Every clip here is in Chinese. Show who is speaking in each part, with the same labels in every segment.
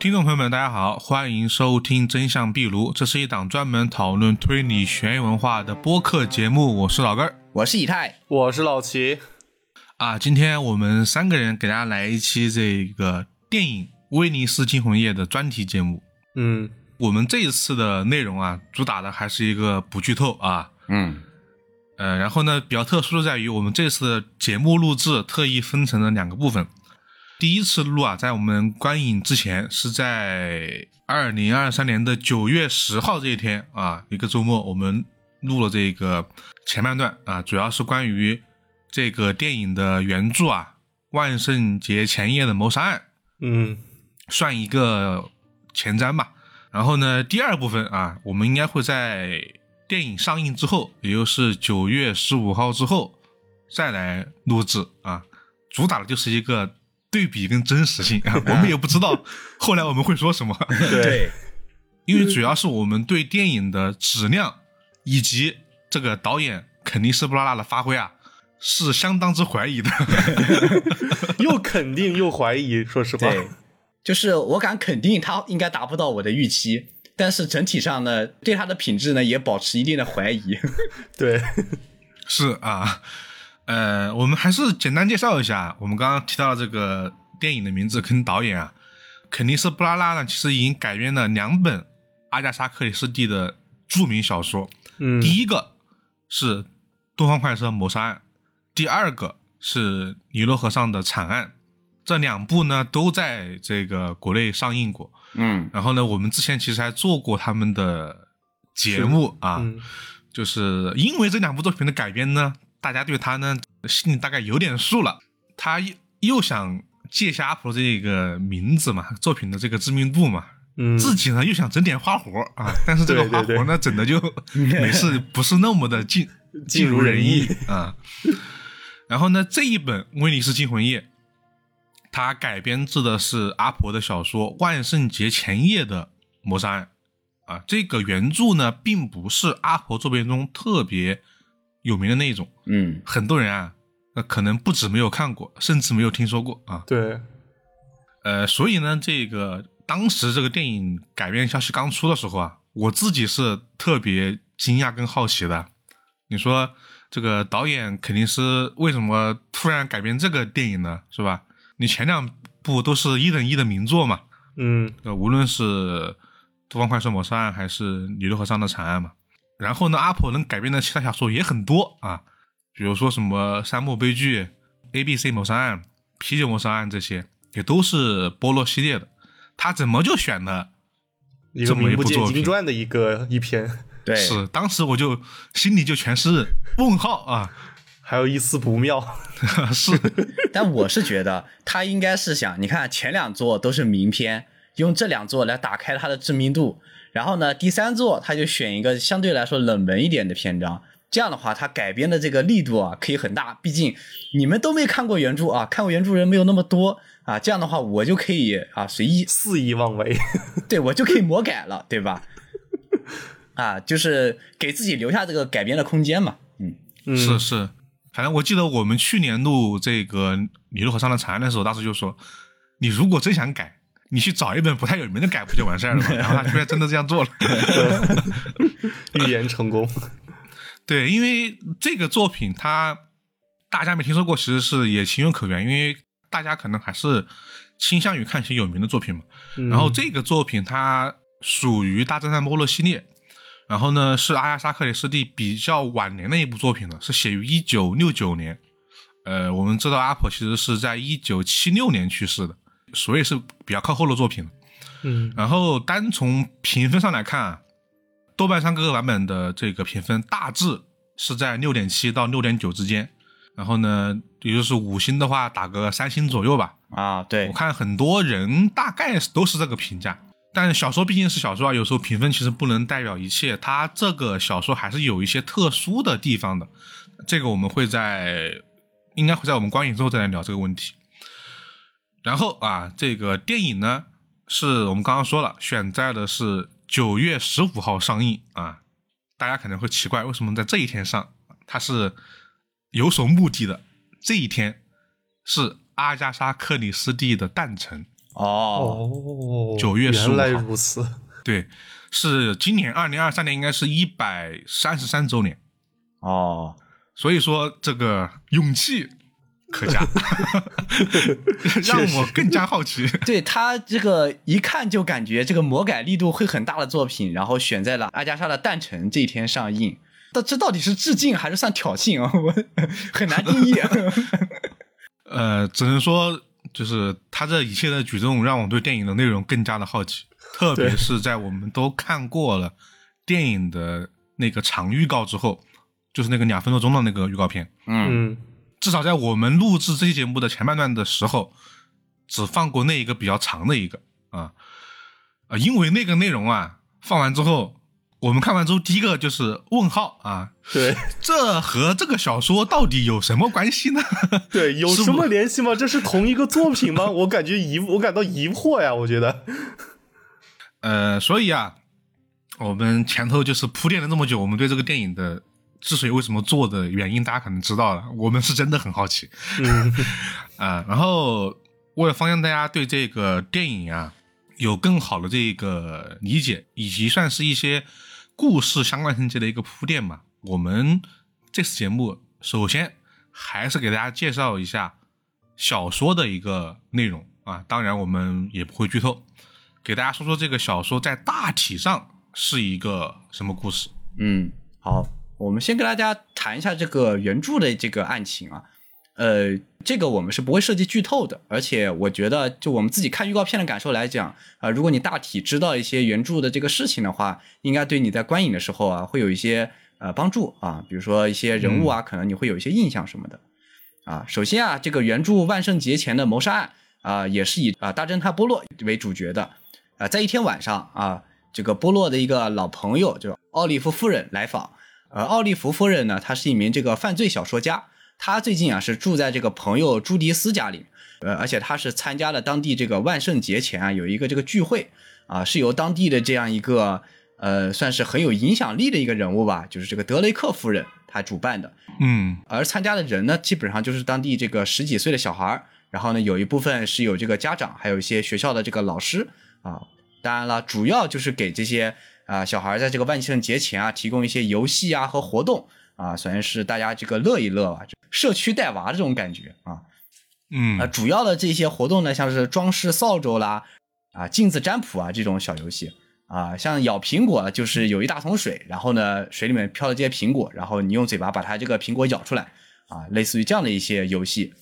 Speaker 1: 听众朋友们，大家好，欢迎收听《真相壁炉》，这是一档专门讨论推理悬疑文化的播客节目。我是老根儿，
Speaker 2: 我是以太，
Speaker 3: 我是老齐。
Speaker 1: 啊，今天我们三个人给大家来一期这个电影《威尼斯惊魂夜》的专题节目。
Speaker 3: 嗯，
Speaker 1: 我们这一次的内容啊，主打的还是一个不剧透啊。
Speaker 2: 嗯，
Speaker 1: 呃，然后呢，比较特殊的在于，我们这次的节目录制特意分成了两个部分。第一次录啊，在我们观影之前，是在二零二三年的九月十号这一天啊，一个周末，我们录了这个前半段啊，主要是关于这个电影的原著啊，万圣节前夜的谋杀案，
Speaker 3: 嗯，
Speaker 1: 算一个前瞻吧。然后呢，第二部分啊，我们应该会在电影上映之后，也就是九月十五号之后再来录制啊，主打的就是一个。对比跟真实性啊，我们也不知道后来我们会说什么。
Speaker 3: 对，
Speaker 1: 因为主要是我们对电影的质量以及这个导演肯定斯布拉拉的发挥啊，是相当之怀疑的。
Speaker 3: 又肯定又怀疑，说实话，
Speaker 2: 对，就是我敢肯定他应该达不到我的预期，但是整体上呢，对他的品质呢也保持一定的怀疑。
Speaker 3: 对，
Speaker 1: 是啊。呃，我们还是简单介绍一下，我们刚刚提到的这个电影的名字跟导演啊，肯尼斯布拉拉呢，其实已经改编了两本阿加莎克里斯蒂的著名小说。
Speaker 3: 嗯，
Speaker 1: 第一个是《东方快车谋杀案》，第二个是《尼罗河上的惨案》，这两部呢都在这个国内上映过。
Speaker 2: 嗯，
Speaker 1: 然后呢，我们之前其实还做过他们的节目啊，就是因为这两部作品的改编呢。大家对他呢心里大概有点数了，他又又想借下阿婆这个名字嘛，作品的这个知名度嘛，
Speaker 3: 嗯，
Speaker 1: 自己呢又想整点花活啊，但是这个花活呢整的就没事，不是那么的尽尽如人意啊。然后呢，这一本《威尼斯惊魂夜》，它改编自的是阿婆的小说《万圣节前夜的谋杀案》啊，这个原著呢并不是阿婆作品中特别。有名的那一种，
Speaker 2: 嗯，
Speaker 1: 很多人啊，那可能不止没有看过，甚至没有听说过啊。
Speaker 3: 对，
Speaker 1: 呃，所以呢，这个当时这个电影改编消息刚出的时候啊，我自己是特别惊讶跟好奇的。你说这个导演肯定是为什么突然改编这个电影呢？是吧？你前两部都是一等一的名作嘛，
Speaker 3: 嗯，
Speaker 1: 无论是《东方快车谋杀案》还是《尼罗河上的惨案》嘛。然后呢，阿婆能改编的其他小说也很多啊，比如说什么《沙漠悲剧》《A B C 谋杀案》《啤酒谋杀案》这些，也都是波洛系列的。他怎么就选了这么一部作品？
Speaker 3: 传的一个一篇，
Speaker 2: 对，
Speaker 1: 是当时我就心里就全是问号啊，
Speaker 3: 还有一丝不妙。
Speaker 1: 是，
Speaker 2: 但我是觉得他应该是想，你看前两座都是名篇，用这两座来打开他的知名度。然后呢，第三座他就选一个相对来说冷门一点的篇章，这样的话他改编的这个力度啊可以很大。毕竟你们都没看过原著啊，看过原著人没有那么多啊，这样的话我就可以啊随意
Speaker 3: 肆意妄为，
Speaker 2: 对我就可以魔改了，对吧？啊，就是给自己留下这个改编的空间嘛。
Speaker 3: 嗯，
Speaker 1: 是是，反正我记得我们去年录这个《尼罗河上的长安》的时候，当时就说，你如果真想改。你去找一本不太有名的改不就完事儿了吗？然后他居然真的这样做了，
Speaker 3: 预言成功。
Speaker 1: 对，因为这个作品它大家没听说过，其实是也情有可原，因为大家可能还是倾向于看一些有名的作品嘛。然后这个作品它属于大侦探波洛系列，然后呢是阿亚莎克里斯蒂比较晚年的一部作品了，是写于一九六九年。呃，我们知道阿婆其实是在一九七六年去世的。所以是比较靠后的作品，
Speaker 3: 嗯，
Speaker 1: 然后单从评分上来看啊，豆瓣上各个版本的这个评分大致是在六点七到六点九之间，然后呢，也就是五星的话打个三星左右吧。
Speaker 2: 啊，对，
Speaker 1: 我看很多人大概都是这个评价，但小说毕竟是小说啊，有时候评分其实不能代表一切，它这个小说还是有一些特殊的地方的，这个我们会在应该会在我们观影之后再来聊这个问题。然后啊，这个电影呢，是我们刚刚说了，选在的是九月十五号上映啊。大家可能会奇怪，为什么在这一天上？它是有所目的的。这一天是阿加莎·克里斯蒂的诞辰
Speaker 2: 哦，
Speaker 3: 哦，
Speaker 1: 九月15
Speaker 3: 原来
Speaker 1: 号
Speaker 3: 如此。
Speaker 1: 对，是今年二零二三年应该是一百三十三周年，
Speaker 2: 哦，
Speaker 1: 所以说这个勇气可嘉，让我更加好奇。
Speaker 2: 对他这个一看就感觉这个魔改力度会很大的作品，然后选在了阿加莎的诞辰这一天上映。但这到底是致敬还是算挑衅啊？我很难定义。
Speaker 1: 呃，只能说就是他这一切的举动让我对电影的内容更加的好奇，特别是在我们都看过了电影的那个长预告之后，就是那个两分多钟的那个预告片，
Speaker 2: 嗯，
Speaker 3: 嗯，
Speaker 1: 至少在我们录制这期节目的前半段的时候，只放过那一个比较长的一个啊啊，因为那个内容啊放完之后。我们看完之后，第一个就是问号啊，
Speaker 3: 对
Speaker 1: 这和这个小说到底有什么关系呢？
Speaker 3: 对，有什么联系吗？这是同一个作品吗？我感觉疑，我感到疑惑呀。我觉得，
Speaker 1: 呃，所以啊，我们前头就是铺垫了这么久，我们对这个电影的之所以为什么做的原因，大家可能知道了。我们是真的很好奇，
Speaker 3: 嗯
Speaker 1: 啊、然后为了方向大家对这个电影啊有更好的这个理解，以及算是一些故事相关情节的一个铺垫嘛，我们这次节目首先还是给大家介绍一下小说的一个内容啊，当然我们也不会剧透，给大家说说这个小说在大体上是一个什么故事。
Speaker 2: 嗯，好，我们先跟大家谈一下这个原著的这个案情啊。呃，这个我们是不会涉及剧透的，而且我觉得，就我们自己看预告片的感受来讲，啊、如果你大体知道一些原著的这个事情的话，应该对你在观影的时候啊，会有一些呃帮助啊，比如说一些人物啊，可能你会有一些印象什么的。啊，首先啊，这个原著万圣节前的谋杀案啊，也是以啊大侦探波洛为主角的。啊，在一天晚上啊，这个波洛的一个老朋友，就奥利弗夫人来访。呃，奥利弗夫人呢，她是一名这个犯罪小说家，她最近啊是住在这个朋友朱迪斯家里，呃，而且她是参加了当地这个万圣节前啊有一个这个聚会啊，是由当地的这样一个呃算是很有影响力的一个人物吧，就是这个德雷克夫人她主办的。
Speaker 1: 嗯
Speaker 2: 而参加的人呢，基本上就是当地这个十几岁的小孩儿，然后呢，有一部分是有这个家长，还有一些学校的这个老师啊。当然了，主要就是给这些啊小孩在这个万圣节前啊提供一些游戏啊和活动啊，算是大家这个乐一乐吧，就社区带娃这种感觉啊。啊，
Speaker 1: 嗯
Speaker 2: 主要的这些活动呢，像是装饰扫帚啦，啊，镜子占卜啊这种小游戏啊，像咬苹果就是有一大桶水，然后呢水里面飘了这些苹果，然后你用嘴巴把它这个苹果咬出来啊，类似于这样的一些游戏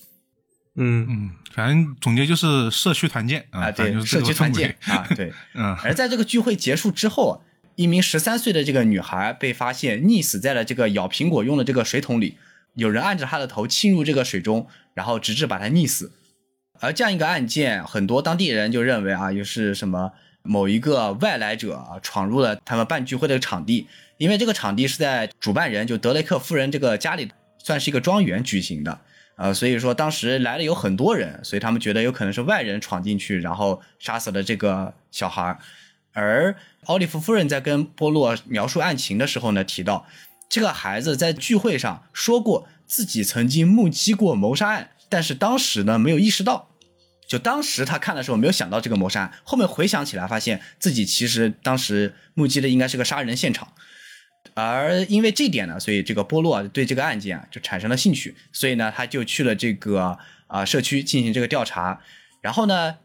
Speaker 3: 嗯
Speaker 1: 嗯，反正总结就是社区团建啊，
Speaker 2: 啊，对，社区团建啊，对。
Speaker 1: 嗯
Speaker 2: 而在这个聚会结束之后啊，一名十三岁的这个女孩被发现溺死在了这个咬苹果用的这个水桶里，有人按着她的头浸入这个水中，然后直至把她溺死。而这样一个案件，很多当地人就认为啊，又是什么某一个外来者闯入了他们办聚会的场地，因为这个场地是在主办人就德雷克夫人这个家里，算是一个庄园举行的。呃，所以说当时来了有很多人，所以他们觉得有可能是外人闯进去，然后杀死了这个小孩儿。而奥利弗夫人在跟波洛描述案情的时候呢，提到这个孩子在聚会上说过自己曾经目击过谋杀案，但是当时呢没有意识到，就当时他看的时候没有想到这个谋杀案，后面回想起来发现自己其实当时目击的应该是个杀人现场。而因为这点呢，所以这个波洛对这个案件啊就产生了兴趣，所以呢他就去了这个啊、社区进行这个调查。然后呢，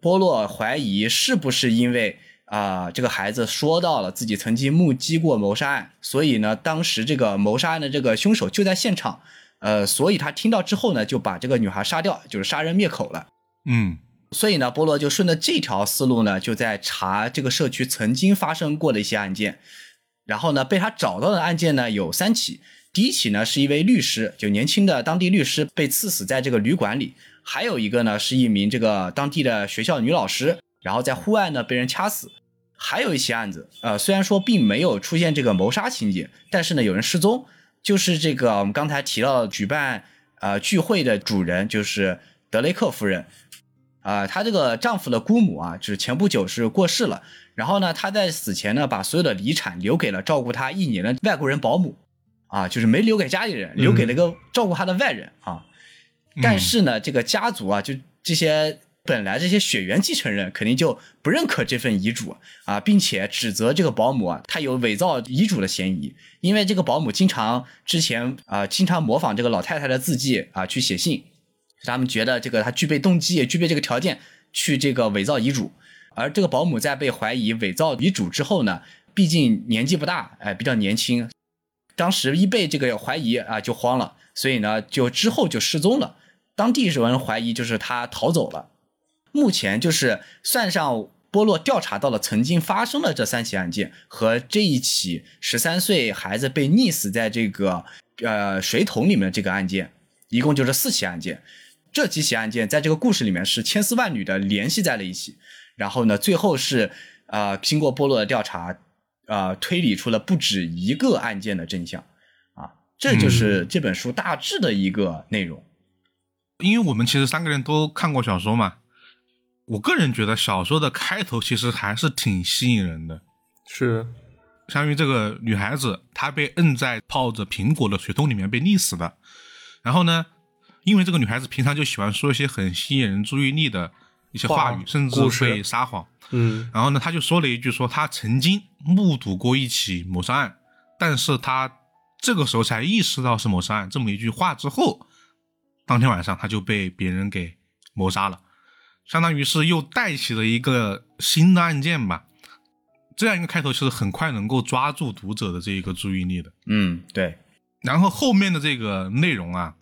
Speaker 2: 波洛怀疑是不是因为啊、这个孩子说到了自己曾经目击过谋杀案，所以呢当时这个谋杀案的这个凶手就在现场，呃，所以他听到之后呢就把这个女孩杀掉，就是杀人灭口了。
Speaker 1: 嗯
Speaker 2: 所以呢，波罗就顺着这条思路呢，就在查这个社区曾经发生过的一些案件。然后呢，被他找到的案件呢有三起。第一起呢是一位律师，就年轻的当地律师被刺死在这个旅馆里；还有一个呢是一名这个当地的学校女老师，然后在户外呢被人掐死。还有一起案子，呃，虽然说并没有出现这个谋杀情节，但是呢有人失踪，就是这个我们刚才提到的举办呃聚会的主人，就是德雷克夫人。啊、她这个丈夫的姑母啊，就是前不久是过世了。然后呢，她在死前呢，把所有的遗产留给了照顾她一年的外国人保姆，啊，就是没留给家里人，留给了一个照顾她的外人啊。但是呢，这个家族啊，就这些本来这些血缘继承人肯定就不认可这份遗嘱啊，并且指责这个保姆啊，她有伪造遗嘱的嫌疑，因为这个保姆经常之前啊，经常模仿这个老太太的字迹啊去写信，他们觉得这个他具备动机，也具备这个条件去这个伪造遗嘱。而这个保姆在被怀疑伪造遗嘱之后呢，毕竟年纪不大，哎，比较年轻，当时一被这个怀疑啊，就慌了，所以呢，就之后就失踪了。当地有人怀疑就是他逃走了。目前就是算上波洛调查到了曾经发生的这三起案件和这一起十三岁孩子被溺死在这个呃水桶里面的这个案件，一共就是四起案件。这几起案件在这个故事里面是千丝万缕的联系在了一起。然后呢，最后是呃经过波洛的调查，呃推理出了不止一个案件的真相。啊，这就是这本书大致的一个内容。
Speaker 1: 因为我们其实三个人都看过小说嘛。我个人觉得小说的开头其实还是挺吸引人的，
Speaker 3: 是，
Speaker 1: 相当于这个女孩子她被摁在泡着苹果的水桶里面被溺死的，然后呢，因为这个女孩子平常就喜欢说一些很吸引人注意力的一些话语，甚至会撒谎，
Speaker 3: 嗯，
Speaker 1: 然后呢，她就说了一句说她曾经目睹过一起谋杀案，但是她这个时候才意识到是谋杀案，这么一句话之后，当天晚上她就被别人给谋杀了。相当于是又带起了一个新的案件吧，这样一个开头其实很快能够抓住读者的这一个注意力的。
Speaker 2: 嗯，对。
Speaker 1: 然后后面的这个内容啊，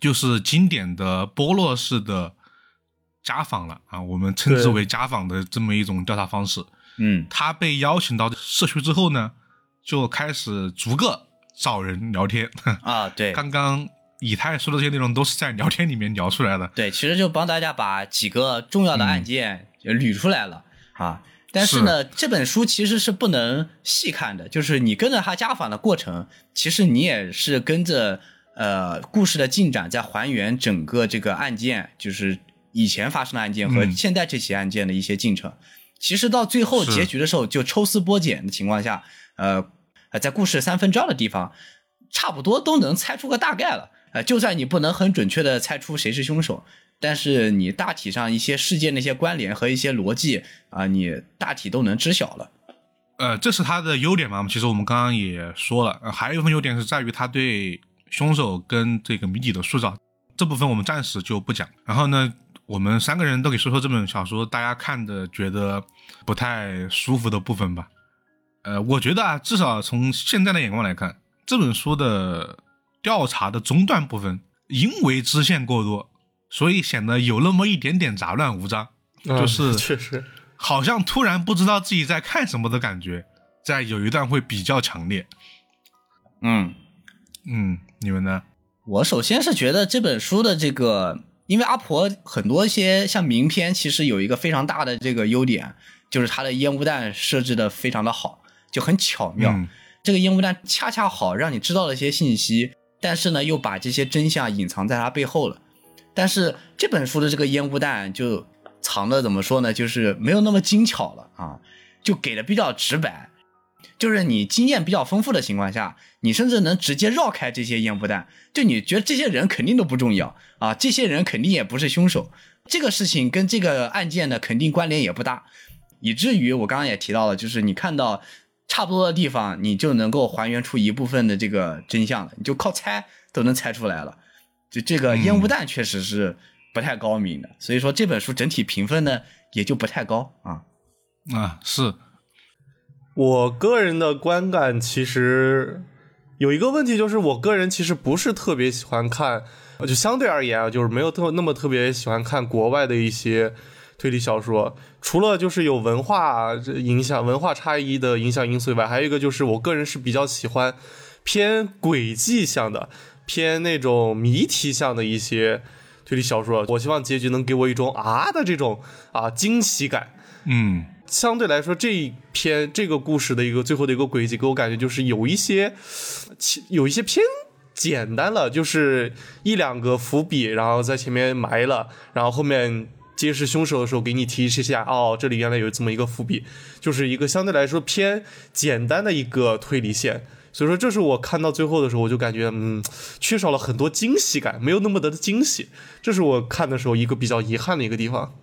Speaker 1: 就是经典的波洛式的家访了啊，我们称之为家访的这么一种调查方式。
Speaker 2: 嗯，
Speaker 1: 他被邀请到社区之后呢，就开始逐个找人聊天。
Speaker 2: 啊，对。
Speaker 1: 刚刚。以太说的这些内容都是在聊天里面聊出来的。
Speaker 2: 对，其实就帮大家把几个重要的案件捋出来了啊。但是呢，这本书其实是不能细看的，就是你跟着他家访的过程，其实你也是跟着呃故事的进展在还原整个这个案件，就是以前发生的案件和现在这起案件的一些进程。其实到最后结局的时候，就抽丝剥茧的情况下，呃，在故事三分之二的地方，差不多都能猜出个大概了。呃，就算你不能很准确的猜出谁是凶手，但是你大体上一些事件的一些关联和一些逻辑啊，你大体都能知晓了。
Speaker 1: 呃，这是他的优点嘛？其实我们刚刚也说了，还有一部分优点是在于他对凶手跟这个谜底的塑造，这部分我们暂时就不讲。然后呢，我们三个人都给说说这本小说大家看的觉得不太舒服的部分吧。呃，我觉得啊，至少从现在的眼光来看，这本书的。调查的中段部分，因为支线过多，所以显得有那么一点点杂乱无章，就是
Speaker 3: 确实
Speaker 1: 好像突然不知道自己在看什么的感觉，在有一段会比较强烈。
Speaker 2: 嗯
Speaker 1: 嗯，你们呢？
Speaker 2: 我首先是觉得这本书的这个，因为阿婆很多一些像名篇，其实有一个非常大的这个优点，就是它的烟雾弹设置的非常的好，就很巧妙。这个烟雾弹恰恰好让你知道了一些信息。但是呢，又把这些真相隐藏在他背后了。但是这本书的这个烟雾弹就藏的怎么说呢？就是没有那么精巧了啊，就给的比较直白。就是你经验比较丰富的情况下，你甚至能直接绕开这些烟雾弹。就你觉得这些人肯定都不重要啊，这些人肯定也不是凶手，这个事情跟这个案件呢肯定关联也不大，以至于我刚刚也提到了，就是你看到。差不多的地方，你就能够还原出一部分的这个真相了。你就靠猜都能猜出来了。就这个烟雾弹确实是不太高明的，所以说这本书整体评分呢也就不太高啊。
Speaker 1: 啊，是
Speaker 3: 我个人的观感，其实有一个问题，就是我个人其实不是特别喜欢看，就相对而言啊，就是没有特那么特别喜欢看国外的一些。推理小说除了就是有文化影响、文化差异的影响因素以外，还有一个就是我个人是比较喜欢偏轨迹向的、偏那种谜题向的一些推理小说。我希望结局能给我一种啊的这种啊惊喜感。
Speaker 1: 嗯，
Speaker 3: 相对来说，这一篇这个故事的一个最后的一个轨迹，给我感觉就是有一些有一些偏简单了，就是一两个伏笔，然后在前面埋了，然后后面。揭示凶手的时候，给你提示一下，哦，这里原来有这么一个伏笔，就是一个相对来说偏简单的一个推理线。所以说，这是我看到最后的时候，我就感觉，嗯，缺少了很多惊喜感，没有那么的惊喜。这是我看的时候一个比较遗憾的一个地方。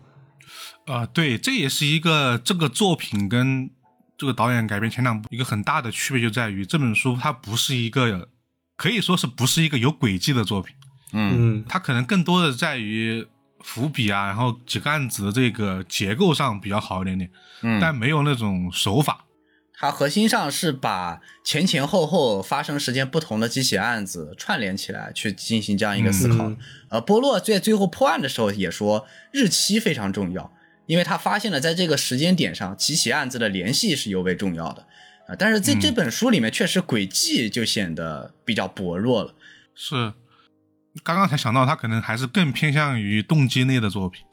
Speaker 1: 啊、对，这也是一个这个作品跟这个导演改编前两部一个很大的区别，就在于这本书它不是一个可以说是不是一个有轨迹的作品，
Speaker 2: 嗯
Speaker 3: 嗯
Speaker 1: 它可能更多的在于伏笔啊，然后几个案子的这个结构上比较好一点点，
Speaker 2: 嗯，
Speaker 1: 但没有那种手法。
Speaker 2: 它核心上是把前前后后发生时间不同的几起案子串联起来，去进行这样一个思考。
Speaker 3: 嗯
Speaker 2: 呃，波洛在最后破案的时候也说，日期非常重要，因为他发现了在这个时间点上，几起案子的联系是尤为重要的。啊、但是在这本书里面，确实轨迹就显得比较薄弱了。
Speaker 1: 是，刚刚才想到，他可能还是更偏向于动机类的作品，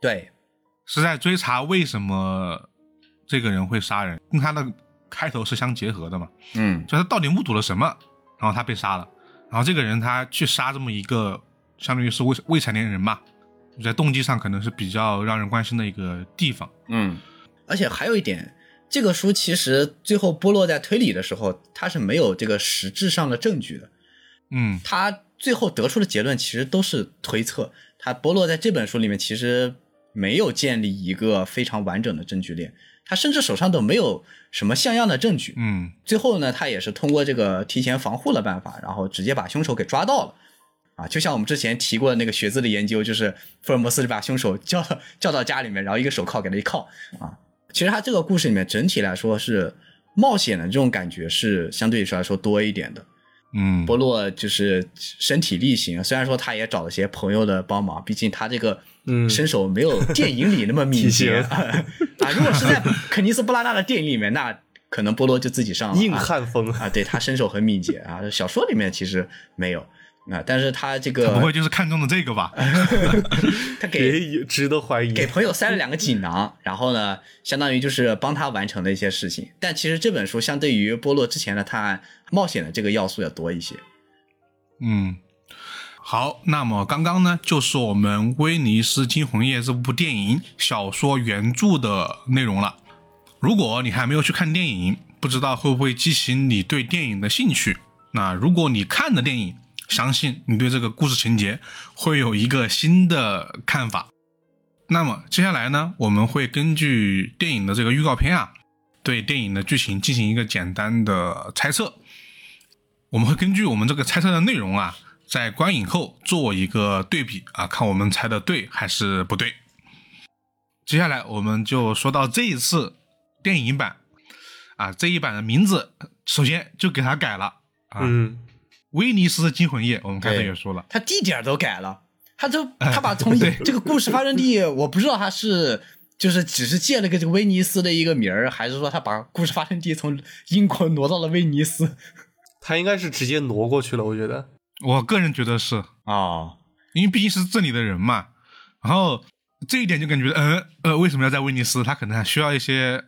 Speaker 2: 对，
Speaker 1: 是在追查为什么这个人会杀人，跟他的开头是相结合的嘛。
Speaker 2: 嗯
Speaker 1: 就他到底目睹了什么，然后他被杀了，然后这个人他去杀这么一个，相当于是未未成年人嘛，在动机上可能是比较让人关心的一个地方。
Speaker 2: 嗯，而且还有一点，这个书其实最后剥落在推理的时候，它是没有这个实质上的证据的。
Speaker 1: 嗯
Speaker 2: 他最后得出的结论其实都是推测。他波洛在这本书里面其实没有建立一个非常完整的证据链，他甚至手上都没有什么像样的证据。
Speaker 1: 嗯
Speaker 2: 最后呢，他也是通过这个提前防护的办法，然后直接把凶手给抓到了。啊，就像我们之前提过的那个学字的研究，就是福尔摩斯把凶手叫到叫到家里面，然后一个手铐给他一铐啊。其实他这个故事里面整体来说是冒险的这种感觉是相对来说多一点的。
Speaker 1: 嗯，
Speaker 2: 波洛就是身体力行，虽然说他也找了些朋友的帮忙，毕竟他这个
Speaker 3: 嗯。
Speaker 2: 身手没有电影里那么敏捷
Speaker 3: 体
Speaker 2: 啊。如果是在肯尼斯布拉纳的电影里面，那可能波洛就自己上了
Speaker 3: 硬
Speaker 2: 啊
Speaker 3: 汉风，
Speaker 2: 啊，对他身手很敏捷啊。小说里面其实没有啊，但是他这个
Speaker 1: 他不会就是看中的这个吧？
Speaker 2: 他给
Speaker 3: 值得怀疑。
Speaker 2: 给朋友塞了两个锦囊，然后呢，相当于就是帮他完成了一些事情。但其实这本书相对于波洛之前的探案，冒险的这个要素要多一些。
Speaker 1: 嗯，好，那么刚刚呢，就是我们《威尼斯惊魂夜》这部电影小说原著的内容了。如果你还没有去看电影，不知道会不会激起你对电影的兴趣？那如果你看了电影，相信你对这个故事情节会有一个新的看法。那么接下来呢，我们会根据电影的这个预告片啊，对电影的剧情进行一个简单的猜测。我们会根据我们这个猜测的内容啊，在观影后做一个对比啊，看我们猜的对还是不对。接下来我们就说到这一次电影版啊，这一版的名字首先就给它改了啊，
Speaker 3: 嗯，
Speaker 1: 威尼斯惊魂夜》，我们刚
Speaker 2: 才
Speaker 1: 也说了，
Speaker 2: 他地点都改了，他都 他把从
Speaker 1: 对。
Speaker 2: 这个故事发生地，我不知道他是就是只是借了个这个威尼斯的一个名儿，还是说他把故事发生地从英国挪到了威尼斯？
Speaker 3: 他应该是直接挪过去了，我觉得。
Speaker 1: 我个人觉得是。
Speaker 2: 哦，
Speaker 1: 因为毕竟是这里的人嘛，然后这一点就感觉，呃呃，为什么要在威尼斯？他可能还需要一些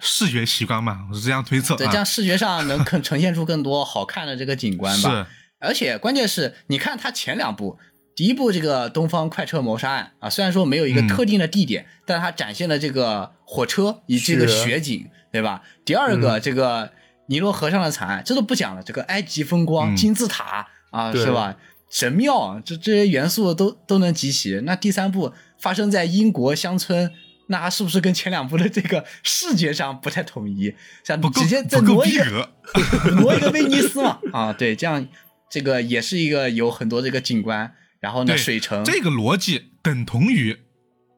Speaker 1: 视觉习惯嘛，我是这样推测
Speaker 2: 这样视觉上能更呈现出更多好看的这个景观吧。
Speaker 1: 是，
Speaker 2: 而且关键是，你看它前两部，第一部这个东方快车谋杀案啊，虽然说没有一个
Speaker 1: 嗯
Speaker 2: 特定的地点，但它展现了这个火车以及这个雪景，对吧？第二个、
Speaker 1: 嗯
Speaker 2: 这个尼罗河上的惨案，这都不讲了，这个埃及风光、
Speaker 1: 嗯
Speaker 2: 金字塔啊，是吧？神庙，这这些元素都都能集齐。那第三部发生在英国乡村。那是不是跟前两部的这个视觉上不太统一？像
Speaker 1: 不够
Speaker 2: 直接再挪一个
Speaker 1: 逼格，
Speaker 2: 挪一个威尼斯嘛，啊，对，这样这个也是一个有很多这个景观，然后呢，水城
Speaker 1: 这个逻辑等同于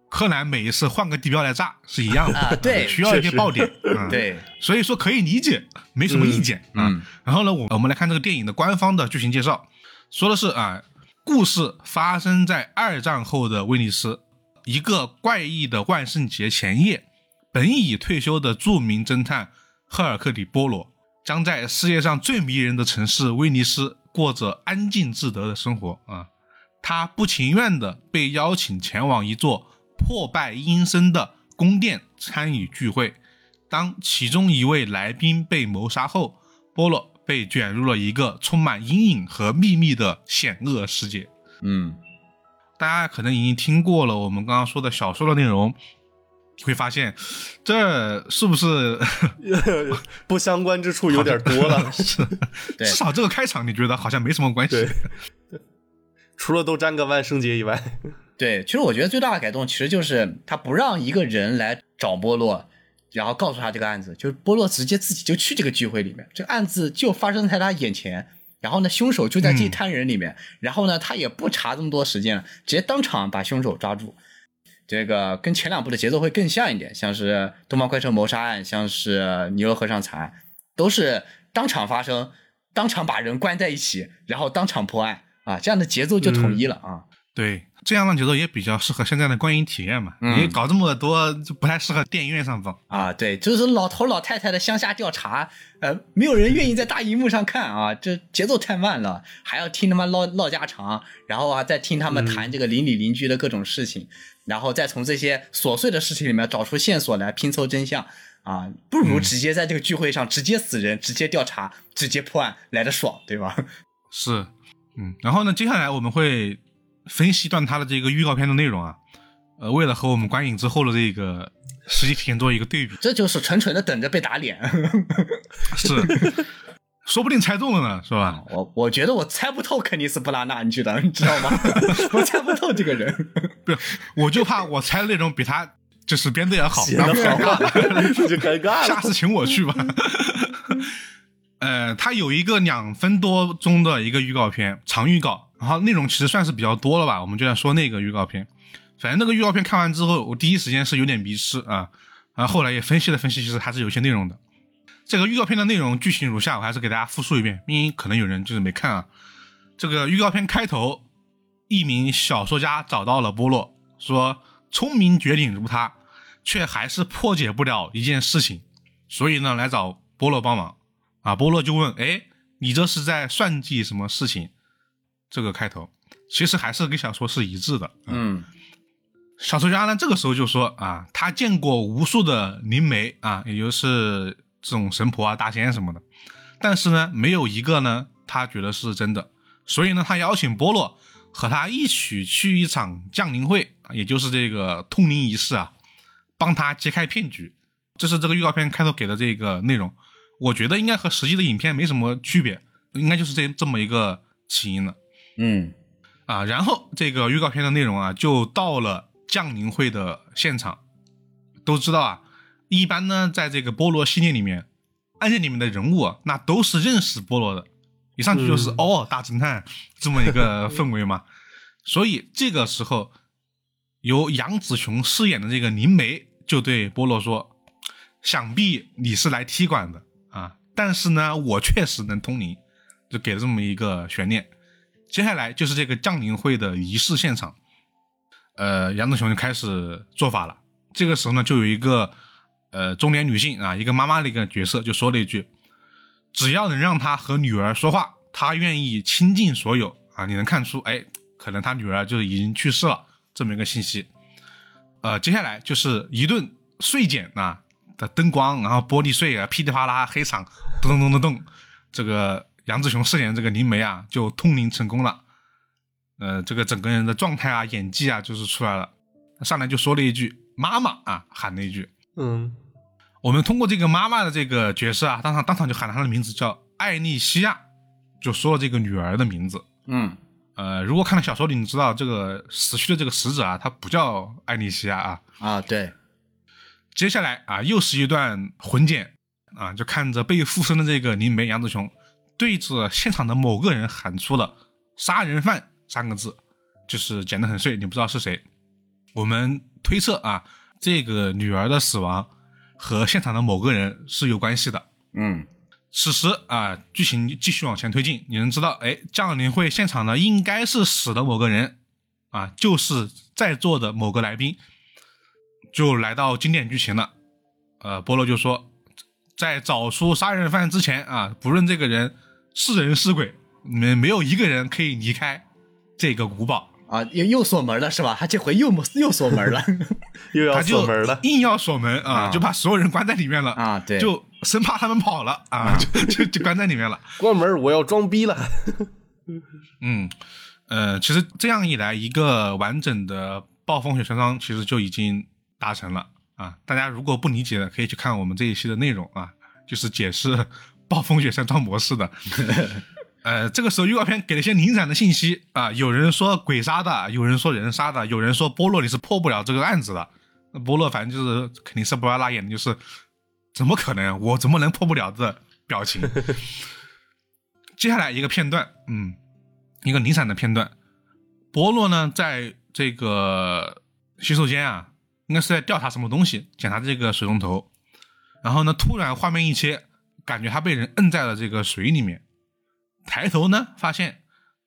Speaker 1: 柯南每一次换个地标来炸是一样的
Speaker 2: 啊对
Speaker 1: 需要一些爆点，嗯，
Speaker 2: 对，
Speaker 1: 所以说可以理解，没什么意见啊。
Speaker 2: 嗯
Speaker 1: 然后呢，我我们来看这个电影的官方的剧情介绍，说的是啊，故事发生在二战后的威尼斯，一个怪异的万圣节前夜，本已退休的著名侦探赫尔克里波罗将在世界上最迷人的城市威尼斯过着安静自得的生活啊。他不情愿地被邀请前往一座破败阴森的宫殿参与聚会。当其中一位来宾被谋杀后，波罗被卷入了一个充满阴影和秘密的险恶世界。
Speaker 2: 嗯，
Speaker 1: 大家可能已经听过了我们刚刚说的小说的内容，会发现这是不是
Speaker 3: 不相关之处有点多了。
Speaker 2: 对
Speaker 1: 至少这个开场你觉得好像没什么关系
Speaker 3: 对？除了都沾个万圣节以外，
Speaker 2: 对，其实我觉得最大的改动其实就是他不让一个人来找波洛，然后告诉他这个案子，就是波洛直接自己就去这个聚会里面，这个案子就发生在他眼前，然后呢，凶手就在这一摊人里面，然后呢，他也不查这么多时间了，直接当场把凶手抓住。这个跟前两部的节奏会更像一点，像是《东方快车谋杀案》，像是《尼罗河上惨案》，都是当场发生，当场把人关在一起，然后当场破案啊，这样的节奏就统一了啊。
Speaker 1: 对，这样的节奏也比较适合现在的观影体验嘛。
Speaker 2: 嗯
Speaker 1: 你搞这么多就不太适合电影院上放。
Speaker 2: 啊，对，就是老头老太太的乡下调查，呃，没有人愿意在大荧幕上看啊，这节奏太慢了，还要听他妈唠唠家常，然后啊再听他们谈这个邻里邻居的各种事情，然后再从这些琐碎的事情里面找出线索来拼凑真相啊，不如直接在这个聚会上直接死人，直接调查，直接破案来的爽，对吧？
Speaker 1: 是，嗯，然后呢，接下来我们会分析一段它的这个预告片的内容啊，呃，为了和我们观影之后的这个实际体验做一个对比，
Speaker 2: 这就是纯纯的等着被打脸。
Speaker 1: 是，说不定猜中了呢，是吧？
Speaker 2: 我我觉得我猜不透肯尼斯布拉纳，你觉得你知道吗？我猜不透这个人。
Speaker 1: 不是，我就怕我猜的内容比他就是编的要好，
Speaker 3: 写
Speaker 1: 然后
Speaker 3: 的好，这就尴尬了。
Speaker 1: 下次请我去吧。呃，它有一个两分多钟的一个预告片，长预告，然后内容其实算是比较多了吧。我们就在说那个预告片。反正那个预告片看完之后，我第一时间是有点迷失啊，啊，后来也分析了分析，其实还是有些内容的。这个预告片的内容剧情如下，我还是给大家复述一遍，因为可能有人就是没看啊。这个预告片开头，一名小说家找到了波洛，说聪明绝顶如他，却还是破解不了一件事情，所以呢来找波洛帮忙。啊，波洛就问：“哎，你这是在算计什么事情？”这个开头其实还是跟小说是一致的。
Speaker 2: 嗯
Speaker 1: 小说家呢，这个时候就说啊，他见过无数的灵媒啊，也就是这种神婆啊、大仙什么的，但是呢，没有一个呢，他觉得是真的。所以呢，他邀请波洛和他一起去一场降临会，也就是这个通灵仪式啊，帮他揭开骗局。这是这个预告片开头给的这个内容，我觉得应该和实际的影片没什么区别，应该就是这这么一个起因了。
Speaker 2: 嗯
Speaker 1: 啊，然后这个预告片的内容啊，就到了降临会的现场。都知道啊，一般呢，在这个菠萝系列里面，案件里面的人物啊，那都是认识菠萝的，一上去就是、
Speaker 3: 嗯
Speaker 1: 哦，大侦探这么一个 氛围嘛。所以这个时候，由杨紫琼饰演的这个灵媒就对菠萝说：“想必你是来踢馆的啊，但是呢，我确实能通灵。”就给了这么一个悬念。接下来就是这个降临会的仪式现场，呃，杨子雄就开始做法了。这个时候呢，就有一个呃中年女性啊，一个妈妈的一个角色，就说了一句：“只要能让她和女儿说话，她愿意倾尽所有啊。”你能看出，哎，可能她女儿就已经去世了这么一个信息。呃，接下来就是一顿碎剪啊的灯光，然后玻璃碎啊，噼里啪啦，黑场咚咚咚咚咚，这个杨紫琼饰演的这个灵媒啊，就通灵成功了。呃，这个整个人的状态啊、演技啊，就是出来了。上来就说了一句“妈妈”啊，喊了一句。
Speaker 3: 嗯
Speaker 1: 我们通过这个妈妈的这个角色啊，当场当场就喊了她的名字，叫艾丽西亚，就说了这个女儿的名字。
Speaker 2: 嗯
Speaker 1: 呃，如果看了小说里，你知道这个死去的这个死者啊，他不叫艾丽西亚啊。
Speaker 2: 啊，对，
Speaker 1: 接下来啊，又是一段魂剪啊，就看着被附身的这个灵媒杨子琼对着现场的某个人喊出了“杀人犯”三个字，就是剪得很碎，你不知道是谁。我们推测啊，这个女儿的死亡和现场的某个人是有关系的。
Speaker 2: 嗯
Speaker 1: 此时啊，剧情继续往前推进，你能知道，哎，降临会现场呢应该是死的某个人啊，就是在座的某个来宾，就来到经典剧情了。呃，波罗就说，在找出杀人犯之前啊，不论这个人是人是鬼，你们没有一个人可以离开这个古堡。
Speaker 2: 啊，又又锁门了是吧？他这回又又锁门了
Speaker 3: 又要
Speaker 1: 他就
Speaker 3: 锁门了。
Speaker 1: 硬要锁门啊，
Speaker 2: 啊
Speaker 1: 就把所有人关在里面了
Speaker 2: 啊对
Speaker 1: 就生怕他们跑了啊，就就就关在里面了。
Speaker 3: 关门，我要装逼了。
Speaker 1: 嗯，呃，其实这样一来，一个完整的暴风雪山庄其实就已经达成了啊。大家如果不理解的，可以去看我们这一期的内容啊，就是解释暴风雪山庄模式的。呃，这个时候预告片给了一些零散的信息啊，有人说鬼杀的，有人说人杀的，有人说波洛你是破不了这个案子的。那波洛反正就是肯定是不要拉眼的，就是怎么可能？我怎么能破不了的表情？接下来一个片段，嗯，一个零散的片段，波洛呢在这个洗手间啊，应该是在调查什么东西，检查这个水龙头，然后呢，突然画面一切，感觉他被人摁在了这个水里面。抬头呢，发现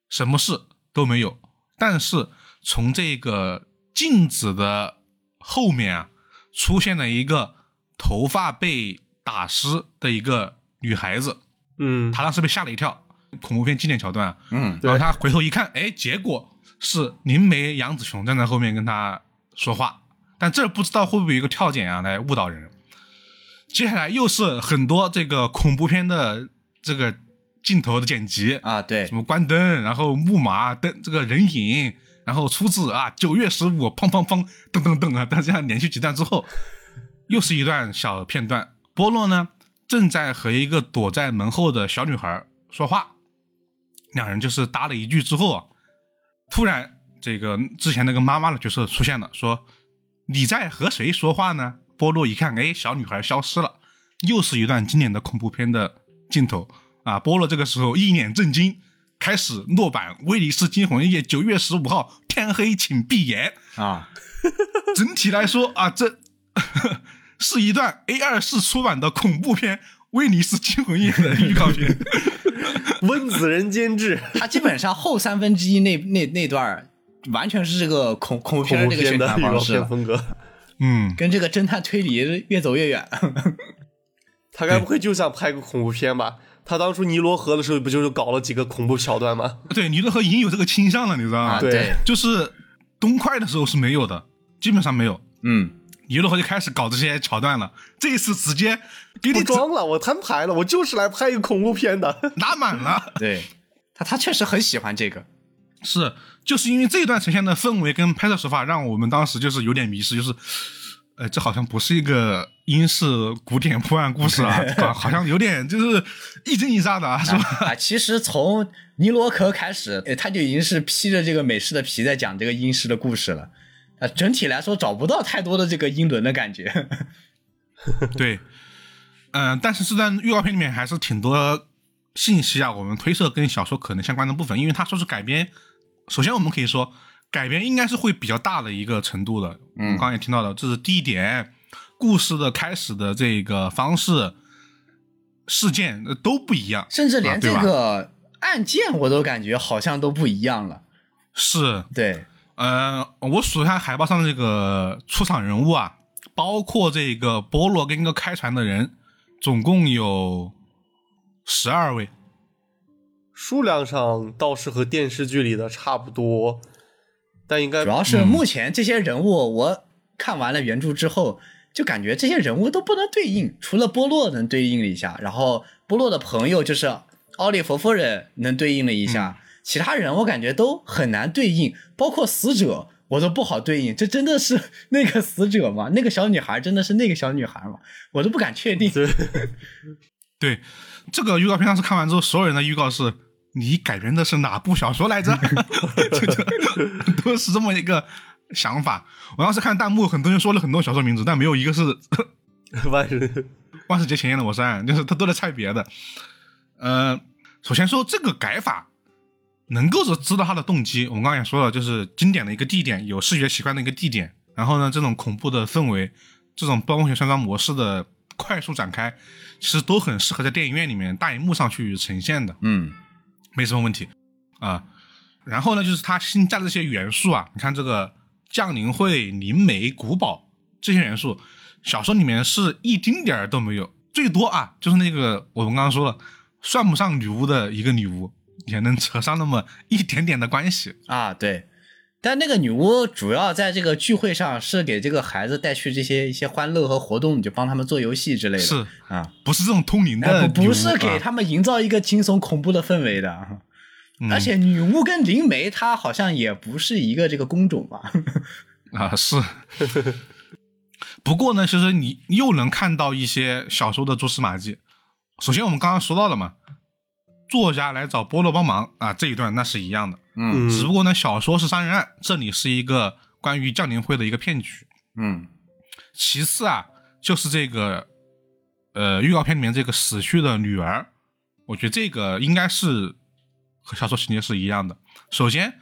Speaker 1: 什么事都没有，但是从这个镜子的后面啊，出现了一个头发被打湿的一个女孩子，
Speaker 3: 嗯，
Speaker 1: 他当时被吓了一跳，恐怖片经典桥段啊。
Speaker 2: 嗯，
Speaker 1: 然后他回头一看，哎，结果是灵媒杨紫琼站在后面跟他说话，但这不知道会不会有一个跳剪啊来误导人。接下来又是很多这个恐怖片的这个镜头的剪辑，
Speaker 2: 啊，对
Speaker 1: 什，么关灯，然后木马灯，这个人影，然后出自啊九月十五，砰砰砰，噔噔噔啊，但这样连续几段之后，又是一段小片段。波洛呢正在和一个躲在门后的小女孩说话，两人就是搭了一句之后啊，突然这个之前那个妈妈的角色出现了，说你在和谁说话呢？波洛一看，哎，小女孩消失了，又是一段经典的恐怖片的镜头啊！波洛这个时候一脸震惊，开始落版《威尼斯惊魂夜》九月十五号天黑请闭眼。
Speaker 2: 啊，
Speaker 1: 整体来说啊，这 是一段 A 二四出版的恐怖片《威尼斯惊魂夜》的预告片。
Speaker 3: 温子仁监制，
Speaker 2: 他基本上后三分之一那那那段儿完全是这个恐恐怖片的这个宣
Speaker 3: 片的预告
Speaker 2: 传方式
Speaker 3: 风格。
Speaker 1: 嗯，
Speaker 2: 跟这个侦探推理越走越远。
Speaker 3: 他该不会就想拍个恐怖片吧？他当初尼罗河的时候，不就是搞了几个恐怖桥段吗？
Speaker 1: 对，尼罗河已经有这个倾向了，你知道吗？
Speaker 2: 啊，
Speaker 3: 对
Speaker 2: 对，
Speaker 1: 就是东快的时候是没有的，基本上没有。
Speaker 2: 嗯，
Speaker 1: 尼罗河就开始搞这些桥段了，这一次直接给你
Speaker 3: 装了，我摊牌了，我就是来拍一个恐怖片的。
Speaker 1: 拿满了。
Speaker 2: 对，他他确实很喜欢这个。
Speaker 1: 是，就是因为这一段呈现的氛围跟拍摄手法，让我们当时就是有点迷失，就是，呃，这好像不是一个英式古典破案故事啊，好 好像有点就是一惊一乍的啊，是吧？
Speaker 2: 啊，其实从尼罗河开始，呃他就已经是披着这个美式的皮在讲这个英式的故事了。啊，整体来说找不到太多的这个英伦的感觉。
Speaker 1: 对，嗯、但是这段预告片里面还是挺多信息啊，我们推测跟小说可能相关的部分，因为他说是改编，首先我们可以说改编应该是会比较大的一个程度的，嗯，刚刚也听到了，这是第一点，故事的开始的这个方式、事件呃都不一样，
Speaker 2: 甚至连这个案件我都感觉好像都不一样了。
Speaker 1: 是
Speaker 2: 对，
Speaker 1: 呃，我数一下海报上的这个出场人物啊，包括这个波罗跟一个开船的人，总共有十二位。
Speaker 3: 数量上倒是和电视剧里的差不多，但应该
Speaker 2: 主要是目前这些人物，我看完了原著之后，就感觉这些人物都不能对应，除了波洛能对应了一下，然后波洛的朋友就是奥利弗夫人能对应了一下，其他人我感觉都很难对应，包括死者我都不好对应，这真的是 那个死者吗？那个小女孩真的是那个小女孩吗？我都不敢确定。
Speaker 3: 对
Speaker 1: 对，这个预告片当时看完之后，所有人的预告是你改编的是哪部小说来着？都是这么一个想法。我当时看弹幕，很多人说了很多小说名字，但没有一个是
Speaker 3: 万人
Speaker 1: 万圣节前夜的我山，就是他都在猜别的。呃，首先说这个改法，能够是知道他的动机。我们刚才也说了，就是经典的一个地点，有视觉奇观的一个地点。然后呢，这种恐怖的氛围，这种暴风雪山庄模式的快速展开，其实都很适合在电影院里面大荧幕上去呈现的，
Speaker 2: 嗯，
Speaker 1: 没什么问题啊。然后呢，就是它新加的这些元素啊，你看这个降临会、灵媒、古堡这些元素，小说里面是一丁点儿都没有，最多啊就是那个我们刚刚说了，算不上女巫的一个女巫，也能扯上那么一点点的关系。
Speaker 2: 啊，对。但那个女巫主要在这个聚会上是给这个孩子带去这些一些欢乐和活动，你就帮他们做游戏之类的。
Speaker 1: 是
Speaker 2: 啊，
Speaker 1: 不是这种通灵的
Speaker 2: 哎，不不是给
Speaker 1: 啊
Speaker 2: 他们营造一个惊悚恐怖的氛围的。
Speaker 1: 嗯
Speaker 2: 而且女巫跟灵媒，她好像也不是一个这个工种吧？
Speaker 1: 啊，是。不过呢，其实你又能看到一些小说的蛛丝马迹。首先，我们刚刚说到了嘛，作家来找波洛帮忙啊，这一段那是一样的。
Speaker 2: 嗯
Speaker 1: 只不过呢，小说是杀人案，这里是一个关于降临会的一个骗局。
Speaker 2: 嗯
Speaker 1: 其次啊，就是这个呃预告片里面这个死去的女儿，我觉得这个应该是和小说情节是一样的。首先，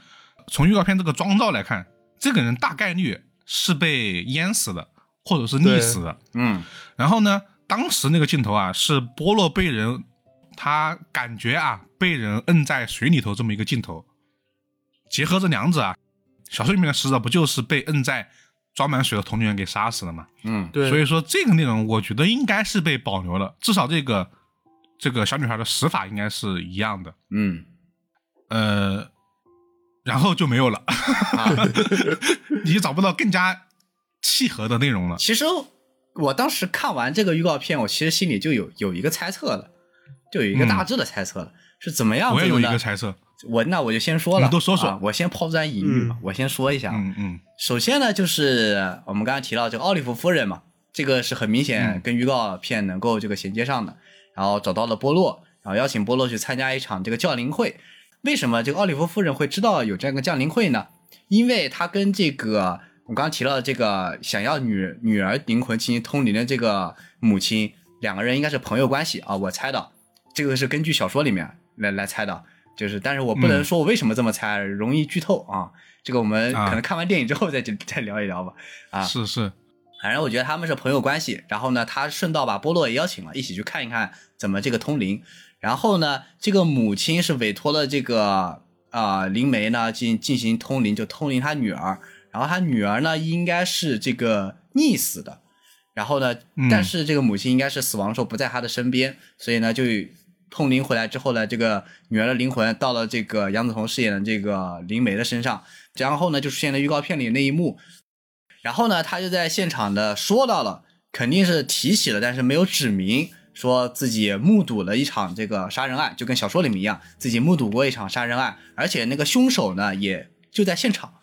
Speaker 1: 从预告片这个妆造来看，这个人大概率是被淹死的，或者是溺死的。
Speaker 2: 嗯
Speaker 1: 然后呢，当时那个镜头啊，是波洛被人，他感觉啊被人摁在水里头这么一个镜头。结合这两者啊，小说里面的死者不就是被摁在装满水的桶里面给杀死了吗？
Speaker 2: 嗯
Speaker 3: 对，
Speaker 1: 所以说这个内容我觉得应该是被保留了，至少这个这个小女孩的死法应该是一样的。
Speaker 2: 嗯
Speaker 1: 呃，然后就没有了，
Speaker 2: 啊，
Speaker 1: 你就找不到更加契合的内容了。
Speaker 2: 其实我当时看完这个预告片，我其实心里就有有一个猜测了，就有一个大致的猜测了，是怎么样子的？
Speaker 1: 我也有一个猜测，
Speaker 2: 我那我就先说了，
Speaker 1: 你都说说
Speaker 2: 啊我先抛砖引玉嘛，我先说一下啊。
Speaker 1: 嗯嗯
Speaker 2: 首先呢，就是我们刚才提到这个奥利弗夫人嘛，这个是很明显
Speaker 1: 嗯
Speaker 2: 跟预告片能够这个衔接上的。然后找到了波洛，然后邀请波洛去参加一场这个降临会。为什么这个奥利弗夫人会知道有这样一个降临会呢？因为她跟这个我刚刚提到的这个想要女女儿灵魂进行通灵的这个母亲，两个人应该是朋友关系啊，我猜的。这个是根据小说里面来来猜的，就是但是我不能
Speaker 1: 嗯
Speaker 2: 说我为什么这么猜，容易剧透啊。这个我们
Speaker 1: 啊
Speaker 2: 可能看完电影之后再再聊一聊吧。啊，
Speaker 1: 是是，
Speaker 2: 反正我觉得他们是朋友关系。然后呢，他顺道把波洛也邀请了，一起去看一看怎么这个通灵。然后呢，这个母亲是委托了这个啊灵媒呢进进行通灵，就通灵他女儿。然后他女儿呢应该是这个溺死的。然后呢，
Speaker 1: 嗯
Speaker 2: 但是这个母亲应该是死亡的时候不在他的身边，所以呢就通灵回来之后呢，这个女儿的灵魂到了这个杨紫彤饰演的这个灵媒的身上。然后呢，就出现了预告片里那一幕，然后呢，他就在现场的说到了，肯定是提起了，但是没有指明，说自己目睹了一场这个杀人案，就跟小说里面一样，自己目睹过一场杀人案，而且那个凶手呢也就在现场，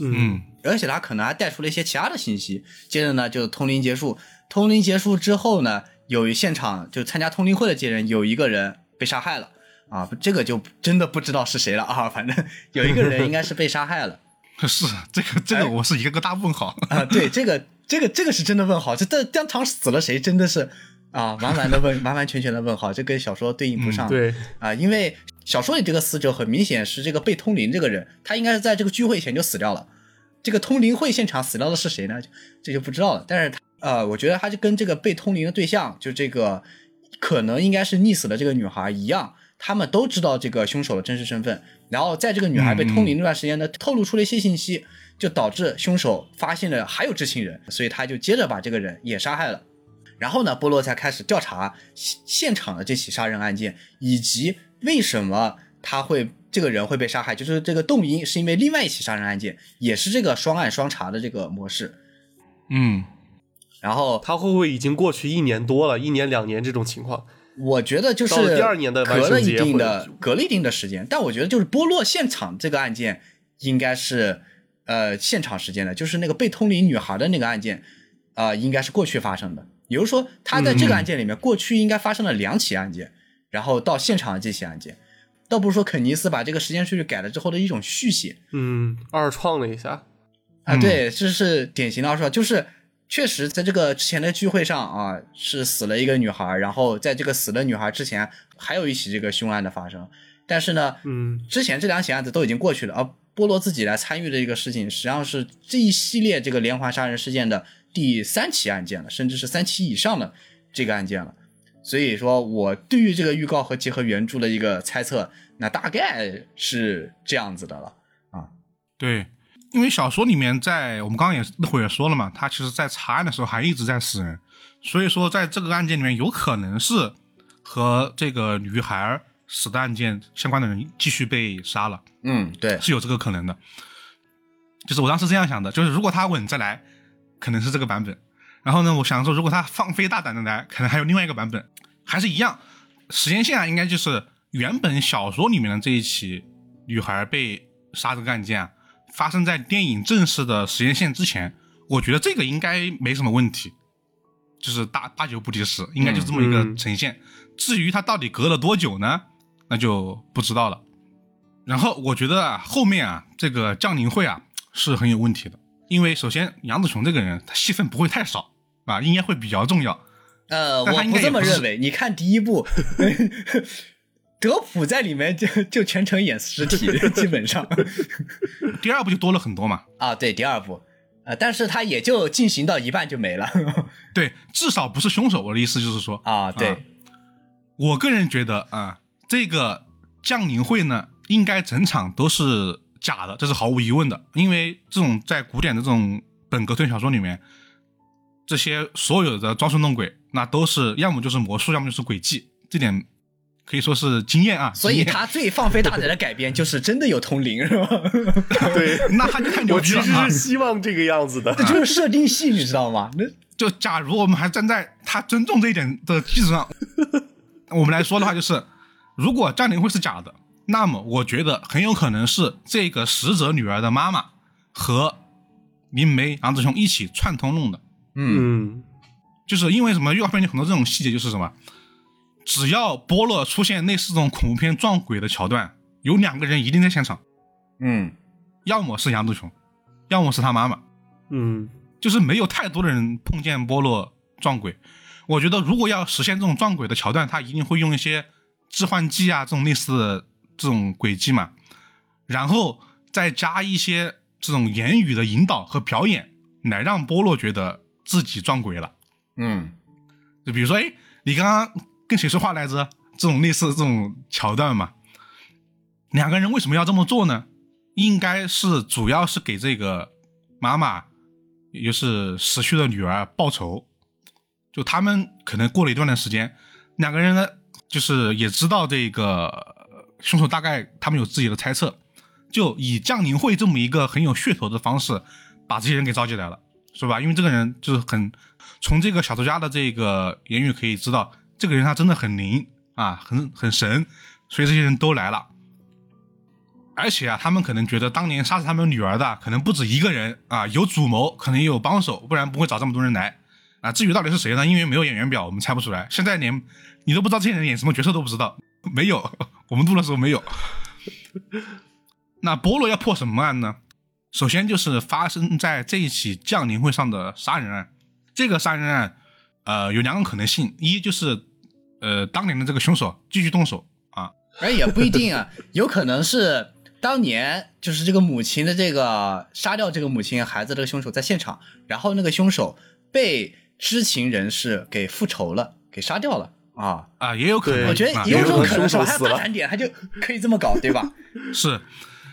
Speaker 1: 嗯
Speaker 2: 而且他可能还带出了一些其他的信息。接着呢，就通灵结束，通灵结束之后呢，有一现场就参加通灵会的这些人有一个人被杀害了啊，这个就真的不知道是谁了啊，反正有一个人应该是被杀害了。
Speaker 1: 是这个这个我是一个个大问号。
Speaker 2: 啊，对，这个这个这个是真的问号，这这当场死了谁，真的是啊，完完的问，完完全全的问号，这跟小说对应不上。
Speaker 3: 对，
Speaker 2: 啊，因为小说里这个死者很明显是这个被通灵这个人，他应该是在这个聚会前就死掉了。这个通灵会现场死掉的是谁呢？这就不知道了。但是他呃，我觉得他就跟这个被通灵的对象，就这个可能应该是溺死的这个女孩一样，他们都知道这个凶手的真实身份。然后在这个女孩被通灵那段时间呢，透露出了一些信息，就导致凶手发现了还有知情人，所以他就接着把这个人也杀害了。然后呢，波洛才开始调查现现场的这起杀人案件，以及为什么他会这个人会被杀害，就是这个动因是因为另外一起杀人案件，也是这个双案双查的这个模式。
Speaker 1: 嗯，
Speaker 2: 然后
Speaker 3: 他会不会已经过去一年多了，一年两年这种情况？
Speaker 2: 我觉得就是
Speaker 3: 到了第二年的
Speaker 2: 隔了一定的隔了一定的时间，但我觉得就是波洛现场这个案件应该是呃现场时间的，就是那个被通灵女孩的那个案件，呃应该是过去发生的。也就是说，他在这个案件里面，过去应该发生了两起案件，然后到现场的这起案件，倒不是说肯尼斯把这个时间顺序改了之后的一种续写
Speaker 3: 嗯，二创了一下。
Speaker 2: 啊，
Speaker 1: 嗯
Speaker 2: 对，这是典型的二创，就是确实在这个之前的聚会上啊，是死了一个女孩，然后在这个死的女孩之前还有一起这个凶案的发生，但是呢，
Speaker 3: 嗯，
Speaker 2: 之前这两起案子都已经过去了，而波罗自己来参与的一个事情，实际上是这一系列这个连环杀人事件的第三起案件了，甚至是三起以上的这个案件了。所以说我对于这个预告和结合原著的一个猜测，那大概是这样子的了啊。
Speaker 1: 对，因为小说里面在我们刚刚也那会儿也说了嘛，他其实在查案的时候还一直在死人，所以说在这个案件里面有可能是和这个女孩死的案件相关的人继续被杀了，
Speaker 2: 嗯，对，
Speaker 1: 是有这个可能的。就是我当时这样想的，就是如果他稳着来，可能是这个版本。然后呢，我想说，如果他放飞大胆的来，可能还有另外一个版本，还是一样。时间线啊，应该就是原本小说里面的这一起女孩被杀这个案件啊，发生在电影正式的时间线之前。我觉得这个应该没什么问题，就是大八九不离十，应该就这么一个
Speaker 3: 嗯
Speaker 1: 呈现。至于它到底隔了多久呢？那就不知道了。然后我觉得啊，后面啊，这个降临会啊是很有问题的，因为首先杨紫琼这个人，他戏份不会太少啊，应该会比较重要。
Speaker 2: 呃，我不这么认为。你看第一部，德普在里面就就全程演尸体，基本上
Speaker 1: 第二部就多了很多嘛，
Speaker 2: 啊，对，第二部，呃，但是他也就进行到一半就没了
Speaker 1: 对，至少不是凶手。我的意思就是说，
Speaker 2: 啊，对，
Speaker 1: 我个人觉得啊，这个降临会呢，应该整场都是假的，这是毫无疑问的。因为这种在古典的这种本格推理小说里面，这些所有的装神弄鬼，那都是要么就是魔术，要么就是诡计，这点可以说是经验啊。
Speaker 2: 所以他最放飞大胆的改编就是真的有通灵，是吧？
Speaker 3: 对，
Speaker 1: 那他就太牛
Speaker 3: 我
Speaker 1: 逼了我
Speaker 3: 其实是！希望这个样子的。
Speaker 2: 这就是设定戏，你知道吗？那
Speaker 1: 就假如我们还站在他尊重这一点的基础上，我们来说的话，就是如果降临会是假的，那么我觉得很有可能是这个死者女儿的妈妈和林梅、杨子雄一起串通弄的。
Speaker 3: 嗯，
Speaker 1: 就是因为什么？预告片有很多这种细节，就是什么，只要波洛出现类似这种恐怖片撞鬼的桥段，有两个人一定在现场，
Speaker 2: 嗯，
Speaker 1: 要么是杨紫琼，要么是他妈妈。
Speaker 3: 嗯，
Speaker 1: 就是没有太多的人碰见波洛撞鬼。我觉得如果要实现这种撞鬼的桥段，他一定会用一些致幻剂啊这种类似的这种轨迹嘛，然后再加一些这种言语的引导和表演，来让波洛觉得自己撞鬼了。
Speaker 2: 嗯，
Speaker 1: 就比如说，哎，你刚刚跟谁说话来着？这种类似这种桥段嘛。两个人为什么要这么做呢？应该是主要是给这个妈妈，也就是死去的女儿报仇。就他们可能过了一段的时间，两个人呢，就是也知道这个凶手大概他们有自己的猜测，就以降临会这么一个很有噱头的方式，把这些人给召集来了，是吧？因为这个人就是很从这个小说家的这个言语可以知道，这个人他真的很灵啊，很很神，所以这些人都来了。而且啊，他们可能觉得当年杀死他们女儿的可能不止一个人啊，有主谋，可能也有帮手，不然不会找这么多人来啊。至于到底是谁呢？因为没有演员表，我们猜不出来。现在连你都不知道这些人演什么角色都不知道，没有，我们录的时候没有。那波洛要破什么案呢？首先就是发生在这一起降临会上的杀人案。这个杀人案，呃，有两种可能性：一就是，呃，当年的这个凶手继续动手啊，
Speaker 2: 而也不一定啊，有可能是当年就是这个母亲的这个杀掉这个母亲孩子这个凶手在现场，然后那个凶手被知情人士给复仇了，给杀掉了啊。
Speaker 1: 啊，也有可能。
Speaker 2: 我觉得
Speaker 1: 啊
Speaker 2: 也有这种可能是吧？还有
Speaker 3: 凶手死了
Speaker 2: 大胆点，他就可以这么搞，对吧？
Speaker 1: 是，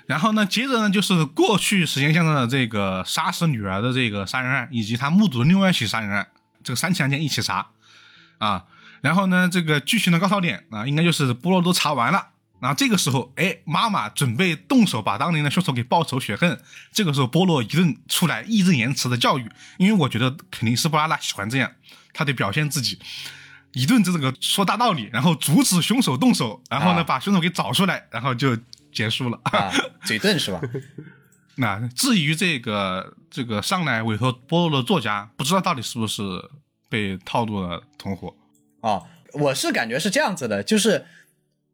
Speaker 1: 然后呢，接着呢就是过去时间线上的这个杀死女儿的这个杀人案，以及他目睹的另外一起杀人案，这个三起案件一起查啊。然后呢，这个剧情的高潮点啊，应该就是波洛都查完了。然后这个时候，哎，妈妈准备动手把当年的凶手给报仇雪恨。这个时候，波洛一顿出来义正言辞的教育，因为我觉得肯定是布拉拉喜欢这样，他得表现自己，一顿这个说大道理，然后阻止凶手动手，然后呢、
Speaker 2: 啊
Speaker 1: 把凶手给找出来，然后就结束了。
Speaker 2: 啊，嘴遁是吧？
Speaker 1: 那至于这个这个上来委托波洛的作家，不知道到底是不是被套路了同伙。
Speaker 2: 哦，我是感觉是这样子的，就是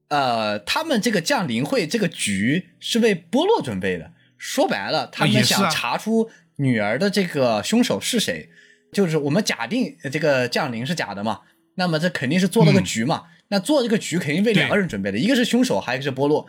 Speaker 2: 呃，他们这个降临会这个局是为波洛准备的。说白了，他们想查出女儿的这个凶手是谁。就是我们假定这个降临是假的嘛，那么这肯定是做了个局嘛。那做这个局肯定为两个人准备的，一个是凶手，还有一个是波洛。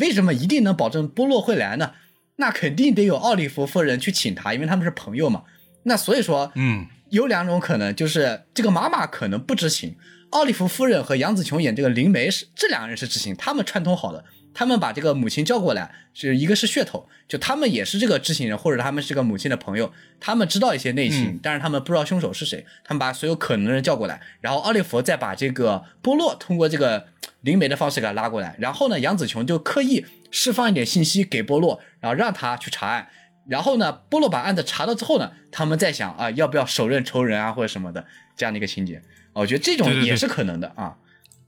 Speaker 2: 为什么一定能保证波洛会来呢？那肯定得有奥利弗夫人去请他，因为他们是朋友嘛。那所以说，
Speaker 1: 嗯，
Speaker 2: 有两种可能，就是这个妈妈可能不知情，奥利弗夫人和杨紫琼演这个灵媒是这两个人是知情，他们串通好的，他们把这个母亲叫过来，是一个是噱头，就他们也是这个知情人，或者他们是个母亲的朋友，他们知道一些内情，
Speaker 1: 嗯
Speaker 2: 但是他们不知道凶手是谁，他们把所有可能的人叫过来，然后奥利弗再把这个波洛通过这个灵媒的方式给他拉过来，然后呢，杨紫琼就刻意释放一点信息给波洛，然后让他去查案。然后呢，波洛把案子查到之后呢，他们在想啊，要不要手刃仇人啊，或者什么的这样的一个情节。啊我觉得这种也是可能的啊。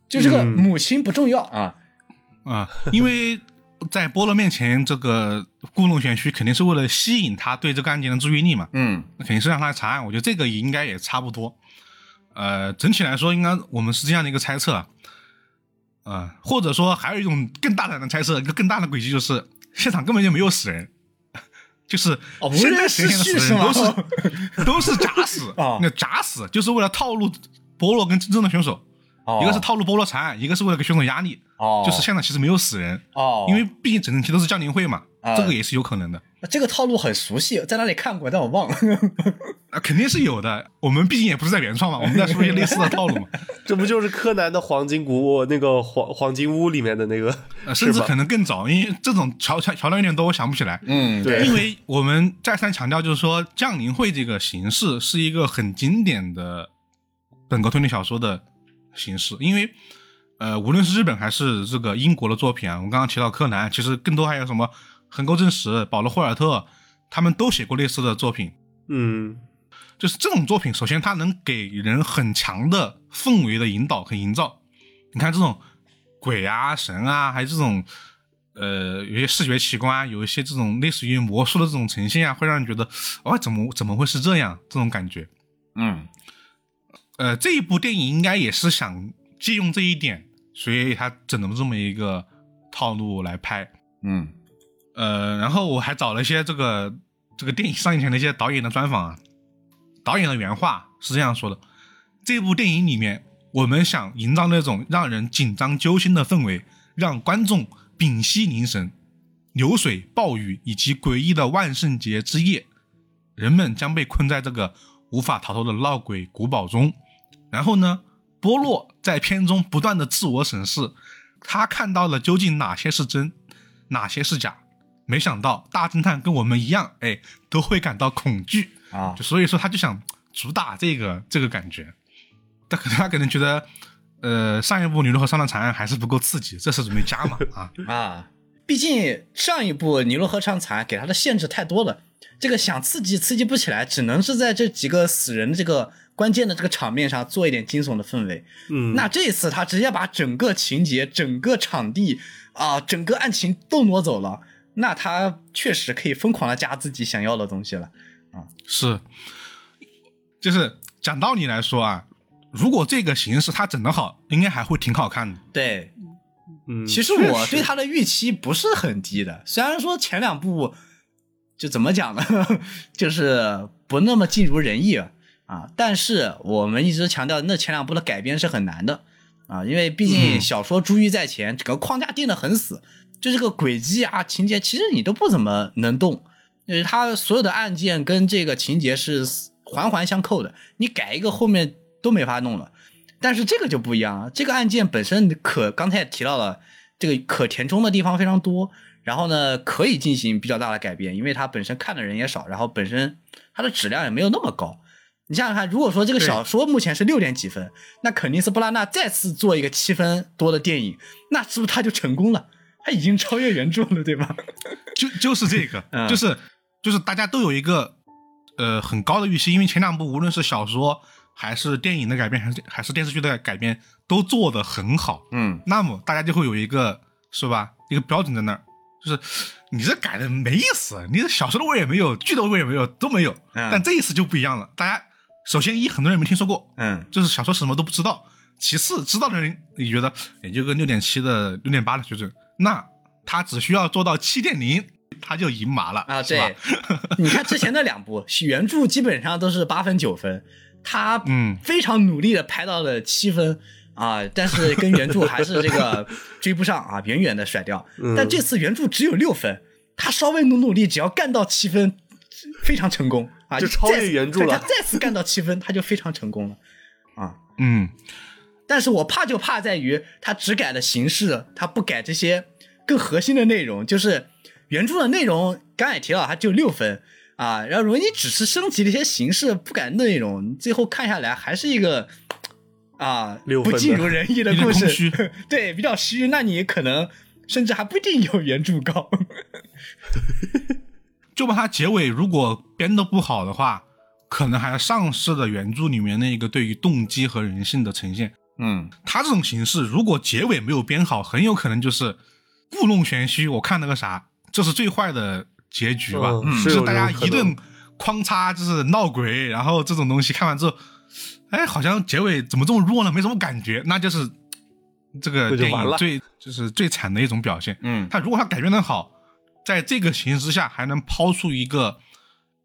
Speaker 2: 就这个
Speaker 3: 嗯
Speaker 2: 母亲不重要啊，
Speaker 1: 啊，因为在波洛面前，这个故弄玄虚，肯定是为了吸引他对这个案件的注意力嘛，
Speaker 2: 嗯
Speaker 1: 那肯定是让他来查案。我觉得这个也应该也差不多。呃，整体来说，应该我们是这样的一个猜测啊。啊、或者说还有一种更大胆的猜测，一个更大的诡计就是现场根本就没有死人，就是
Speaker 2: 哦无
Speaker 1: 现在
Speaker 2: 是吗
Speaker 1: 人都是 都是假死
Speaker 2: 啊。
Speaker 1: 那假死就是为了套路波罗跟真正的选手，
Speaker 2: 哦
Speaker 1: 一个是套路波洛残，一个是为了给选手压力，
Speaker 2: 哦，
Speaker 1: 就是现场其实没有死人，
Speaker 2: 哦，
Speaker 1: 因为毕竟整整期都是降临会嘛，
Speaker 2: 啊
Speaker 1: 这个也是有可能的。
Speaker 2: 这个套路很熟悉，在哪里看过，但我忘了。
Speaker 1: 啊，肯定是有的。我们毕竟也不是在原创嘛，我们在说一些类似的套路嘛。
Speaker 3: 这不就是柯南的黄金谷那个黄黄金屋里面的那个，
Speaker 1: 呃，甚至可能更早，因为这种桥桥桥段有点多，我想不起来。
Speaker 2: 嗯，
Speaker 3: 对
Speaker 1: 因为我们再三强调，就是说降临会这个形式是一个很经典的本格推理小说的形式，因为呃，无论是日本还是这个英国的作品啊，我们刚刚提到柯南，其实更多还有什么横沟正史、保罗·霍尔特，他们都写过类似的作品。
Speaker 3: 嗯
Speaker 1: 就是这种作品，首先它能给人很强的氛围的引导和营造。你看这种鬼啊、神啊，还有这种呃有些视觉奇观啊，有一些这种类似于魔术的这种呈现啊，会让人觉得哦，怎么怎么会是这样？这种感觉。
Speaker 2: 嗯
Speaker 1: 呃，这一部电影应该也是想借用这一点，所以他整了这么一个套路来拍。
Speaker 2: 嗯
Speaker 1: 呃，然后我还找了一些这个这个电影上映前的一些导演的专访啊，导演的原话是这样说的：这部电影里面，我们想营造那种让人紧张揪心的氛围，让观众屏息凝神。流水、暴雨以及诡异的万圣节之夜，人们将被困在这个无法逃脱的闹鬼古堡中。然后呢，波洛在片中不断的自我审视，他看到了究竟哪些是真，哪些是假。没想到大侦探跟我们一样，哎，都会感到恐惧，
Speaker 2: 啊
Speaker 1: 就所以说他就想主打这个这个感觉。他可能他可能觉得，呃，上一部《尼罗河上的惨案》还是不够刺激，这次准备加码 啊。
Speaker 2: 啊！毕竟上一部《尼罗河上惨案》给他的限制太多了，这个想刺激刺激不起来，只能是在这几个死人的这个关键的这个场面上做一点惊悚的氛围。
Speaker 3: 嗯，
Speaker 2: 那这次他直接把整个情节、整个场地啊、整个案情都挪走了，那他确实可以疯狂的加自己想要的东西了。
Speaker 1: 是，就是讲道理来说啊，如果这个形式他整得好，应该还会挺好看的。
Speaker 2: 对，
Speaker 3: 嗯，
Speaker 2: 其实我对他的预期不是很低的，虽然说前两部就怎么讲呢，就是不那么尽如人意啊，但是我们一直强调，那前两部的改编是很难的啊，因为毕竟
Speaker 1: 嗯
Speaker 2: 小说珠玉在前，整个框架定的很死，就这个轨迹啊、情节，其实你都不怎么能动，就是它所有的案件跟这个情节是环环相扣的，你改一个后面都没法弄了。但是这个就不一样了，这个案件本身可刚才也提到了，这个可填充的地方非常多，然后呢可以进行比较大的改变，因为它本身看的人也少，然后本身它的质量也没有那么高。你想想看，如果说这个小说目前是六点几分，那肯定是布拉纳再次做一个七分多的电影，那是不是他就成功了？他已经超越原著了，对吧？
Speaker 1: 就就是这个，
Speaker 2: 嗯
Speaker 1: 就是就是大家都有一个呃很高的预期，因为前两部无论是小说还是电影的改编，还是还是电视剧的改编，都做得很好。
Speaker 2: 嗯，
Speaker 1: 那么大家就会有一个是吧一个标准在那儿，就是你这改的没意思，你这小说的味也没有，剧的味儿也没有，都没有。
Speaker 2: 嗯
Speaker 1: 但这一次就不一样了，大家首先一很多人没听说过，
Speaker 2: 嗯，
Speaker 1: 就是小说什么都不知道。其次，知道的人你觉得也就个六点七的、六点八的水准，那他只需要做到七点零，他就赢麻了
Speaker 2: 啊，
Speaker 1: 是吧？
Speaker 2: 对，你看之前的两部原著基本上都是八分九分，他
Speaker 1: 嗯。
Speaker 2: 非常努力的拍到了七分啊，但是跟原著还是这个 追不上啊，远远的甩掉。
Speaker 3: 嗯。
Speaker 2: 但这次原著只有六分，他稍微努努力，只要干到七分，非常成功啊，
Speaker 3: 就超越原著了
Speaker 2: 他再次干到七分，他就非常成功了啊。
Speaker 1: 嗯，
Speaker 2: 但是我怕就怕在于他只改了形式，他不改这些更核心的内容。就是原著的内容，刚才也提到，它就六分啊。然后如果你只是升级了一些形式，不改内容，最后看下来还是一个啊不尽如人意的故事
Speaker 1: 虚，
Speaker 2: 对，比较虚。那你可能甚至还不一定有原著高。
Speaker 1: 就把它结尾如果编得不好的话，可能还丧失了原著里面那个对于动机和人性的呈现。
Speaker 2: 嗯
Speaker 1: 他这种形式，如果结尾没有编好，很有可能就是故弄玄虚。我看那个啥，这是最坏的结局吧？
Speaker 3: 嗯是
Speaker 1: 就是大家一顿哐嚓，就是闹鬼，然后这种东西看完之后，哎，好像结尾怎么这么弱呢？没什么感觉，那就是这个
Speaker 3: 就完了
Speaker 1: 电影最就是最惨的一种表现。
Speaker 2: 嗯
Speaker 1: 他如果他改编的好，在这个形势下还能抛出一个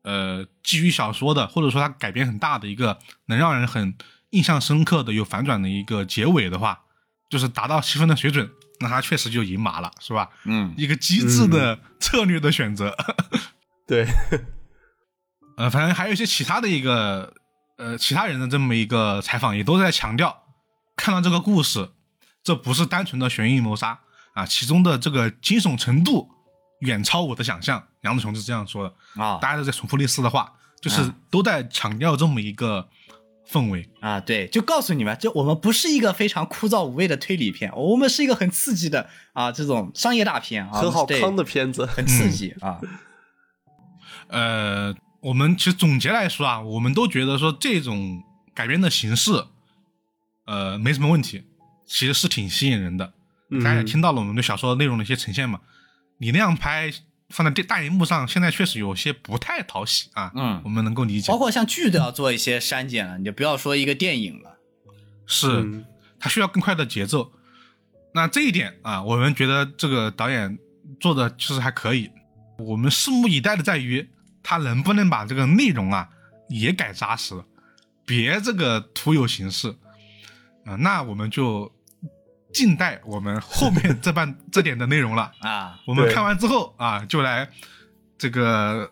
Speaker 1: 呃基于小说的，或者说它改编很大的一个能让人很印象深刻的有反转的一个结尾的话，就是达到七分的水准，那他确实就赢麻了，是吧？
Speaker 2: 嗯
Speaker 1: 一个机智的策略的选择。
Speaker 3: 对，
Speaker 1: 呃，反正还有一些其他的一个呃其他人的这么一个采访，也都在强调，看到这个故事，这不是单纯的悬疑谋杀啊，其中的这个惊悚程度远超我的想象。杨子琼是这样说的，
Speaker 2: 啊
Speaker 1: 大家都在重复类似的话，就是
Speaker 2: 啊
Speaker 1: 都在强调这么一个氛围。
Speaker 2: 啊，对，就告诉你们，就我们不是一个非常枯燥无味的推理片，我们是一个很刺激的啊这种商业大片啊，
Speaker 3: 很好
Speaker 2: 对
Speaker 3: 康的片子。
Speaker 2: 很刺激啊。
Speaker 1: 呃，我们其实总结来说啊，我们都觉得说这种改编的形式，呃，没什么问题，其实是挺吸引人的。大家也
Speaker 3: 嗯
Speaker 1: 听到了我们对小说内容的一些呈现嘛。你那样拍放在电大荧幕上，现在确实有些不太讨喜啊。
Speaker 2: 嗯
Speaker 1: 我们能够理解
Speaker 2: 包，括像剧都要做一些删减了，你就不要说一个电影了。
Speaker 1: 是
Speaker 3: 嗯
Speaker 1: 它需要更快的节奏。那这一点啊，我们觉得这个导演做的其实还可以。我们拭目以待的在于他能不能把这个内容啊也改扎实了，别这个徒有形式啊。那我们就静待我们后面这半 这点的内容了。
Speaker 2: 啊，
Speaker 1: 我们看完之后啊，就来这个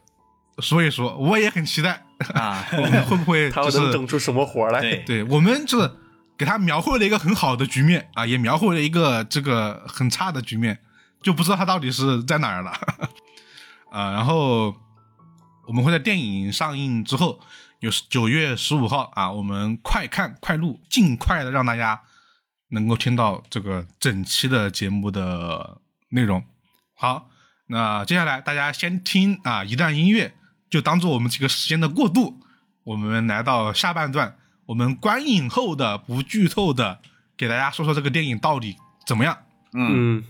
Speaker 1: 说一说，我也很期待，
Speaker 2: 啊，
Speaker 1: 我们会不会
Speaker 3: 他
Speaker 1: 就是
Speaker 3: 能整出什么活来？
Speaker 2: 对
Speaker 1: 对我们就是给他描绘了一个很好的局面啊，也描绘了一个这个很差的局面，就不知道他到底是在哪儿了啊。然后我们会在电影上映之后，有九月十五号啊，我们快看快录，尽快的让大家能够听到这个整期的节目的内容。好，那接下来大家先听啊一段音乐，就当做我们这个时间的过渡。我们来到下半段，我们观影后的不剧透的，给大家说说这个电影到底怎么样。
Speaker 2: 嗯，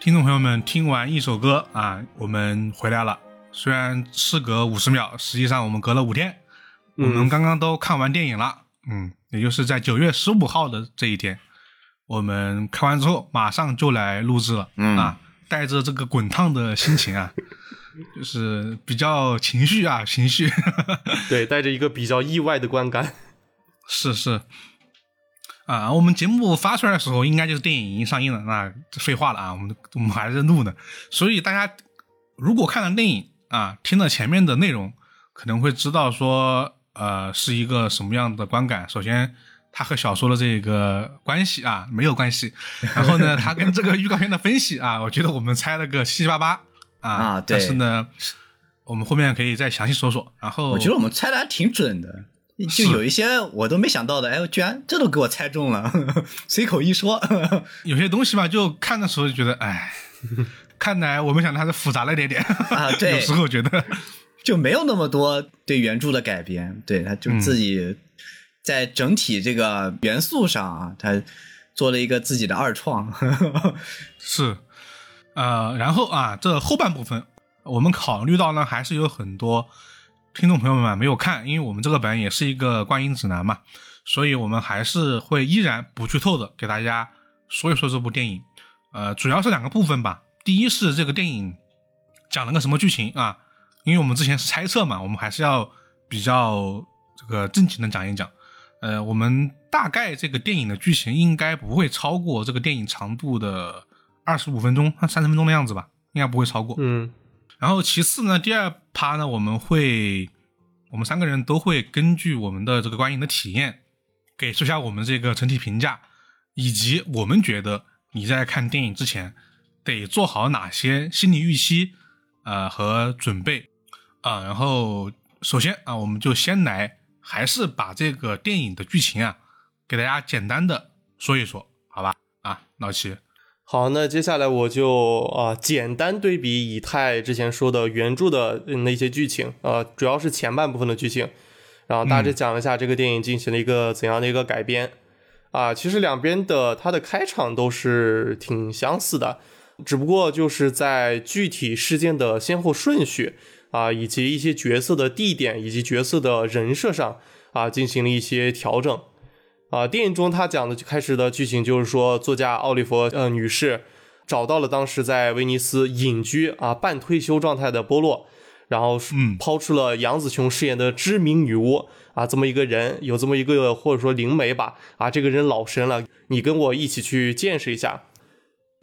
Speaker 1: 听众朋友们，听完一首歌啊，我们回来了。虽然事隔五十秒，实际上我们隔了五天。我们
Speaker 3: 嗯
Speaker 1: 刚刚都看完电影了，嗯，也就是在九月十五号的这一天，我们看完之后马上就来录制了，
Speaker 2: 嗯
Speaker 1: 啊，带着这个滚烫的心情啊，就是比较情绪啊，情绪
Speaker 3: 对，带着一个比较意外的观感。
Speaker 1: 是是。啊，我们节目发出来的时候，应该就是电影已经上映了。那废话了啊，我们我们还在录呢。所以大家如果看了电影啊，听了前面的内容，可能会知道说，呃，是一个什么样的观感。首先，它和小说的这个关系啊没有关系。然后呢，它跟这个预告片的分析啊，我觉得我们猜了个七七八八啊。
Speaker 2: 啊对
Speaker 1: 但是呢，我们后面可以再详细说说。然后
Speaker 2: 我觉得我们猜的还挺准的，就有一些我都没想到的，哎，居然这都给我猜中了，随口一说，
Speaker 1: 有些东西吧，就看的时候就觉得，哎，看来我们想的还是复杂了一点点
Speaker 2: 啊对
Speaker 1: 有时候觉得，
Speaker 2: 就没有那么多对原著的改编，对，他就自己在整体这个元素上啊，他做了一个自己的二创，
Speaker 1: 是，呃，然后啊，这后半部分我们考虑到呢，还是有很多听众朋友们没有看，因为我们这个本也是一个观影指南嘛，所以我们还是会依然不剧透的给大家说一说这部电影。呃，主要是两个部分吧。第一是这个电影讲了个什么剧情啊？因为我们之前是猜测嘛，我们还是要比较这个正经的讲一讲。呃，我们大概这个电影的剧情应该不会超过这个电影长度的二十五分钟、三十分钟的样子吧，应该不会超过。
Speaker 3: 嗯
Speaker 1: 然后其次呢，第二趴呢，我们会，我们三个人都会根据我们的这个观影的体验，给出下我们这个整体评价，以及我们觉得你在看电影之前得做好哪些心理预期，呃和准备啊、然后首先啊，我们就先来，还是把这个电影的剧情啊，给大家简单的说一说，好吧？啊，老齐，
Speaker 3: 好，那接下来我就啊、简单对比以太之前说的原著的嗯那些剧情，呃，主要是前半部分的剧情，然后大致讲一下这个电影进行了一个怎样的一个改编。啊，其实两边的它的开场都是挺相似的，只不过就是在具体事件的先后顺序啊，以及一些角色的地点以及角色的人设上啊进行了一些调整。啊，电影中他讲的就开始的剧情就是说，作家奥利弗呃女士找到了当时在威尼斯隐居啊半退休状态的波洛，然后
Speaker 1: 嗯
Speaker 3: 抛出了杨紫琼饰演的知名女巫啊这么一个人，有这么一个或者说灵媒吧啊这个人老神了，你跟我一起去见识一下。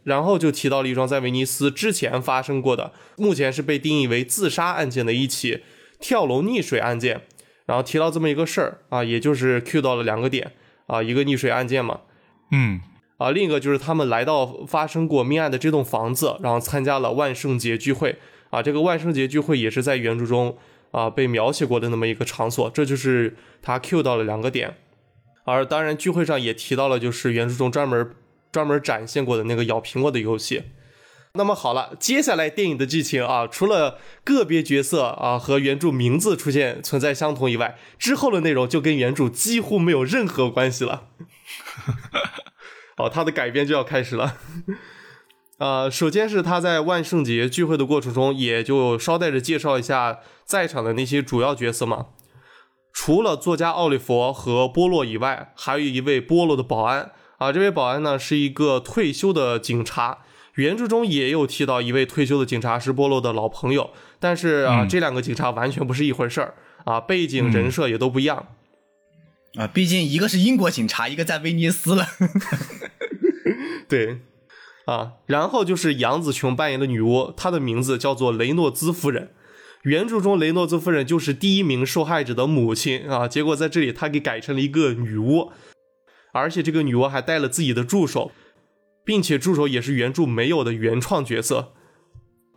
Speaker 3: 然后就提到了一桩在威尼斯之前发生过的，目前是被定义为自杀案件的一起跳楼溺水案件。然后提到这么一个事儿啊，也就是 cue 到了两个点啊，一个溺水案件嘛，
Speaker 1: 嗯
Speaker 3: 啊，另一个就是他们来到发生过命案的这栋房子，然后参加了万圣节聚会啊。这个万圣节聚会也是在原著中啊被描写过的那么一个场所，这就是他 Q 到了两个点。而当然，聚会上也提到了，就是原著中专门专门展现过的那个咬苹果的游戏。那么好了，接下来电影的剧情啊，除了个别角色啊和原著名字出现存在相同以外，之后的内容就跟原著几乎没有任何关系了。好，他的改编就要开始了。呃，首先是他在万圣节聚会的过程中，也就捎带着介绍一下在场的那些主要角色嘛。除了作家奥利弗和波洛以外，还有一位波洛的保安啊。这位保安呢是一个退休的警察，原著中也有提到一位退休的警察是波洛的老朋友，但是啊，
Speaker 1: 嗯
Speaker 3: 这两个警察完全不是一回事儿啊，背景人设也都不一样。
Speaker 2: 啊，毕竟一个是英国警察，一个在威尼斯了。
Speaker 3: 对，啊，然后就是杨紫琼扮演的女巫，她的名字叫做雷诺兹夫人。原著中雷诺兹夫人就是第一名受害者的母亲啊，结果在这里她给改成了一个女巫，而且这个女巫还带了自己的助手，并且助手也是原著没有的原创角色。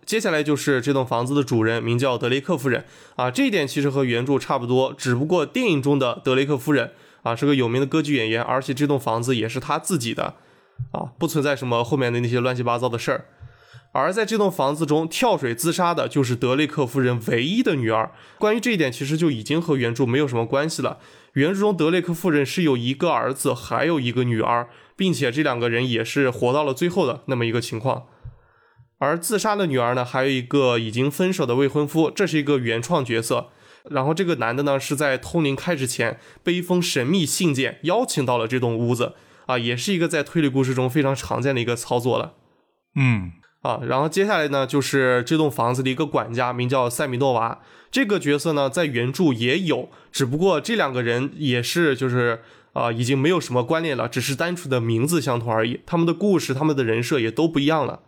Speaker 3: 接下来就是这栋房子的主人，名叫德雷克夫人啊，这一点其实和原著差不多，只不过电影中的德雷克夫人啊是个有名的歌剧演员，而且这栋房子也是她自己的。啊，不存在什么后面的那些乱七八糟的事儿。而在这栋房子中跳水自杀的就是德雷克夫人唯一的女儿。关于这一点，其实就已经和原著没有什么关系了。原著中德雷克夫人是有一个儿子，还有一个女儿，并且这两个人也是活到了最后的那么一个情况。而自杀的女儿呢，还有一个已经分手的未婚夫，这是一个原创角色。然后这个男的呢，是在通灵开始前被一封神秘信件邀请到了这栋屋子。啊，也是一个在推理故事中非常常见的一个操作了
Speaker 1: 嗯
Speaker 3: 啊。然后接下来呢，就是这栋房子的一个管家，名叫塞米诺娃。这个角色呢，在原著也有，只不过这两个人也是就是啊，已经没有什么关联了，只是单纯的名字相同而已。他们的故事、他们的人设也都不一样了。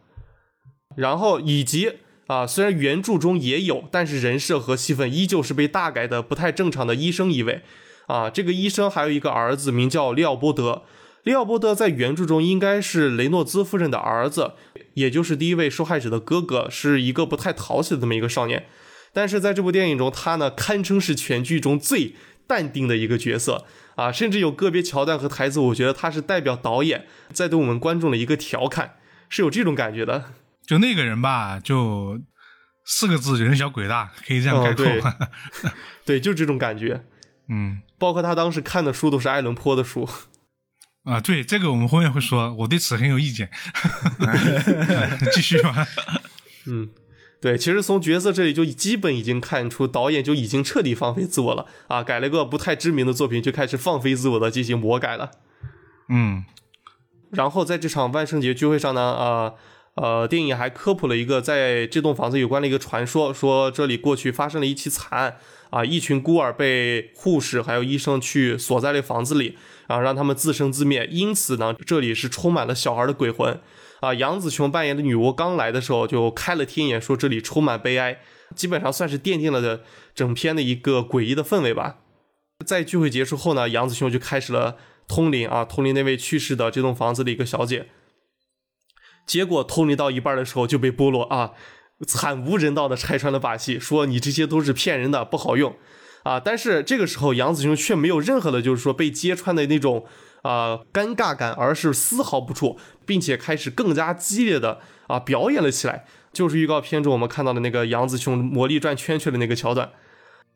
Speaker 3: 然后以及啊，虽然原著中也有，但是人设和戏份依旧是被大改的不太正常的医生一位啊。这个医生还有一个儿子，名叫利奥波德。利奥波德在原著中应该是雷诺兹夫人的儿子，也就是第一位受害者的哥哥，是一个不太讨喜的这么一个少年。但是在这部电影中，他呢堪称是全剧中最淡定的一个角色啊，甚至有个别桥段和台词，我觉得他是代表导演在对我们观众的一个调侃，是有这种感觉的。
Speaker 1: 就那个人吧，就四个字：人小鬼大，可以这样概括。
Speaker 3: 哦 对，就这种感觉。
Speaker 1: 嗯
Speaker 3: 包括他当时看的书都是爱伦坡的书。
Speaker 1: 啊，对这个我们后面会说，我对此很有意见。继续吧。
Speaker 3: 嗯，对，其实从角色这里就基本已经看出导演就已经彻底放飞自我了。啊，改了个不太知名的作品就开始放飞自我的进行魔改了。
Speaker 1: 嗯。
Speaker 3: 然后在这场万圣节聚会上呢，呃呃，电影还科普了一个在这栋房子有关的一个传说，说这里过去发生了一起惨案啊，一群孤儿被护士还有医生去锁在了房子里，然后让他们自生自灭，因此呢，这里是充满了小孩的鬼魂啊，杨紫琼扮演的女巫刚来的时候就开了天眼，说这里充满悲哀，基本上算是奠定了的整篇的一个诡异的氛围吧。在聚会结束后呢，杨紫琼就开始了通灵啊，通灵那位去世的这栋房子的一个小姐。结果通灵到一半的时候就被菠萝啊惨无人道的拆穿了把戏，说你这些都是骗人的，不好用啊。但是这个时候杨紫琼却没有任何的，就是说被揭穿的那种啊尴尬感，而是丝毫不怵，并且开始更加激烈的啊表演了起来。就是预告片中我们看到的那个杨子琼魔力转圈圈的那个桥段。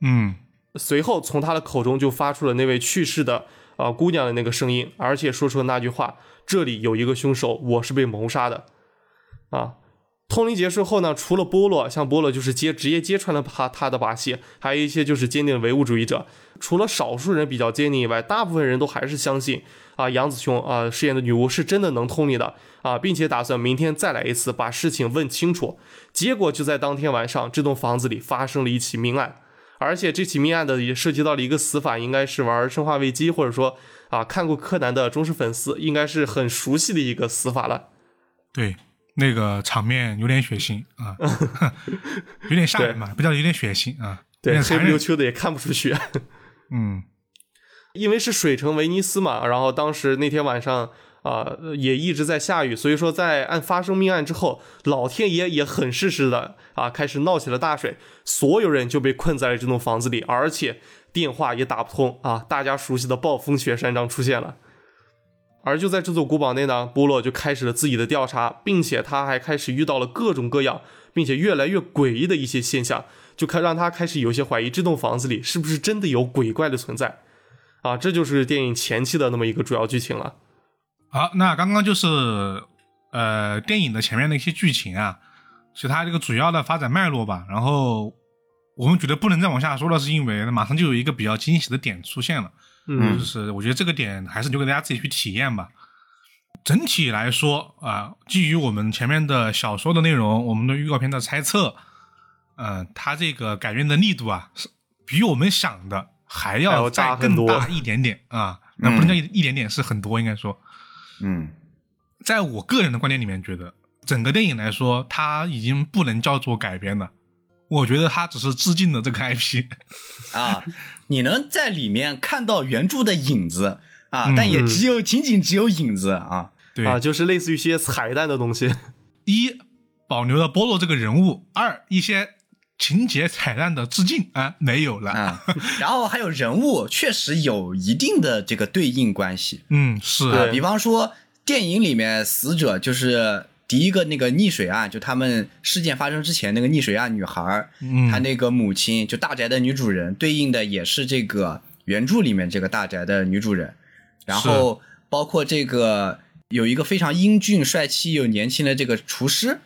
Speaker 1: 嗯，
Speaker 3: 随后从他的口中就发出了那位去世的啊姑娘的那个声音，而且说出了那句话：“这里有一个凶手，我是被谋杀的。”啊，通灵结束后呢，除了波洛，像波洛就是揭直接揭穿了他他的把戏，还有一些就是坚定唯物主义者。除了少数人比较坚定以外，大部分人都还是相信啊杨紫琼啊饰演的女巫是真的能通灵的啊，并且打算明天再来一次把事情问清楚。结果就在当天晚上，这栋房子里发生了一起命案。而且这起命案的也涉及到了一个死法，应该是玩《生化危机》或者说啊看过柯南的忠实粉丝，应该是很熟悉的一个死法了。
Speaker 1: 对，那个场面有点血腥啊，有点吓人嘛，不叫有点血腥啊，
Speaker 3: 对，黑不溜。秋的也看不出血，
Speaker 1: 嗯，
Speaker 3: 因为是水城威尼斯嘛，然后当时那天晚上啊、也一直在下雨，所以说在案发生命案之后，老天爷也很适时的啊开始闹起了大水，所有人就被困在了这栋房子里，而且电话也打不通啊，大家熟悉的暴风雪山庄出现了。而就在这座古堡内呢，波洛就开始了自己的调查，并且他还开始遇到了各种各样，并且越来越诡异的一些现象，就开让他开始有些怀疑这栋房子里是不是真的有鬼怪的存在。啊，这就是电影前期的那么一个主要剧情了。
Speaker 1: 好，那刚刚就是呃电影的前面的一些剧情啊，是它这个主要的发展脉络吧。然后我们觉得不能再往下说了，是因为马上就有一个比较惊喜的点出现了。
Speaker 3: 嗯
Speaker 1: 就是我觉得这个点还是留给大家自己去体验吧。整体来说啊、基于我们前面的小说的内容，我们的预告片的猜测，嗯、它这个改编的力度啊，是比我们想的还
Speaker 3: 还要
Speaker 1: 要再更大一点点啊。那不能叫一一点点，是很多，应该说。
Speaker 2: 嗯
Speaker 1: 在我个人的观点里面，觉得整个电影来说，它已经不能叫做改编了。我觉得它只是致敬了这个 IP。
Speaker 2: 啊，你能在里面看到原著的影子啊，
Speaker 1: 嗯
Speaker 2: 但也只有仅仅只有影子啊。
Speaker 1: 对
Speaker 3: 啊，就是类似于一些彩蛋的东西。
Speaker 1: 一保留了波洛这个人物，二一些情节彩蛋的致敬啊没有了。
Speaker 2: 啊，然后还有人物确实有一定的这个对应关系
Speaker 1: 嗯，是
Speaker 2: 啊，比方说电影里面死者就是第一个那个溺水案，就他们事件发生之前那个溺水案女孩，
Speaker 1: 嗯。
Speaker 2: 她那个母亲就大宅的女主人，对应的也是这个原著里面这个大宅的女主人，然后包括这个有一个非常英俊帅气又年轻的这个厨师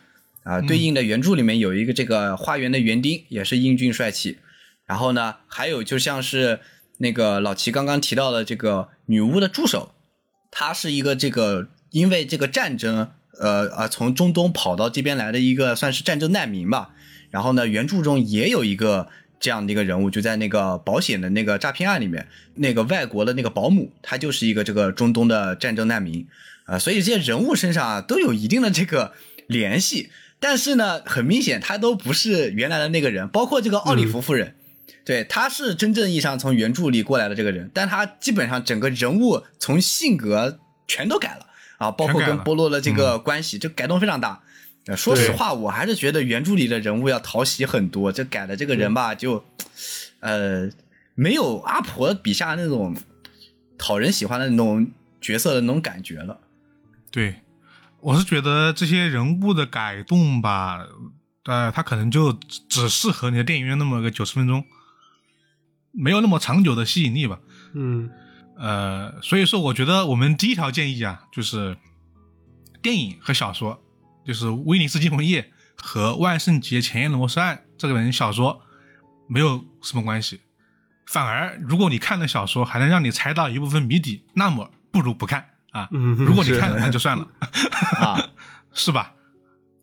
Speaker 2: 啊，对应的原著里面有一个这个花园的园丁，也是英俊帅气。然后呢，还有就像是那个老齐刚刚提到的这个女巫的助手，她是一个这个因为这个战争，呃啊从中东跑到这边来的一个算是战争难民吧。然后呢，原著中也有一个这样的一个人物，就在那个保险的那个诈骗案里面，那个外国的那个保姆，她就是一个这个中东的战争难民啊、所以这些人物身上啊都有一定的这个联系。但是呢，很明显他都不是原来的那个人，包括这个奥利弗夫人，对，他是真正意义上从原著里过来的这个人，但他基本上整个人物从性格全都改了啊，包括跟波洛的这个关系，就改动非常大。呃说实话，我还是觉得原著里的人物要讨喜很多，这改的这个人吧，就呃没有阿婆笔下那种讨人喜欢的那种角色的那种感觉了。
Speaker 1: 对，我是觉得这些人物的改动吧，呃，他可能就只只适合你的电影院那么个九十分钟，没有那么长久的吸引力吧。
Speaker 3: 嗯
Speaker 1: 呃，所以说，我觉得我们第一条建议啊，就是电影和小说，就是《威尼斯惊魂夜》和《万圣节前夜的谋杀案》这个本小说没有什么关系。反而，如果你看了小说，还能让你猜到一部分谜底，那么不如不看啊。
Speaker 3: 嗯
Speaker 1: 如果你看了，那就算了，
Speaker 2: 啊，
Speaker 1: 是吧？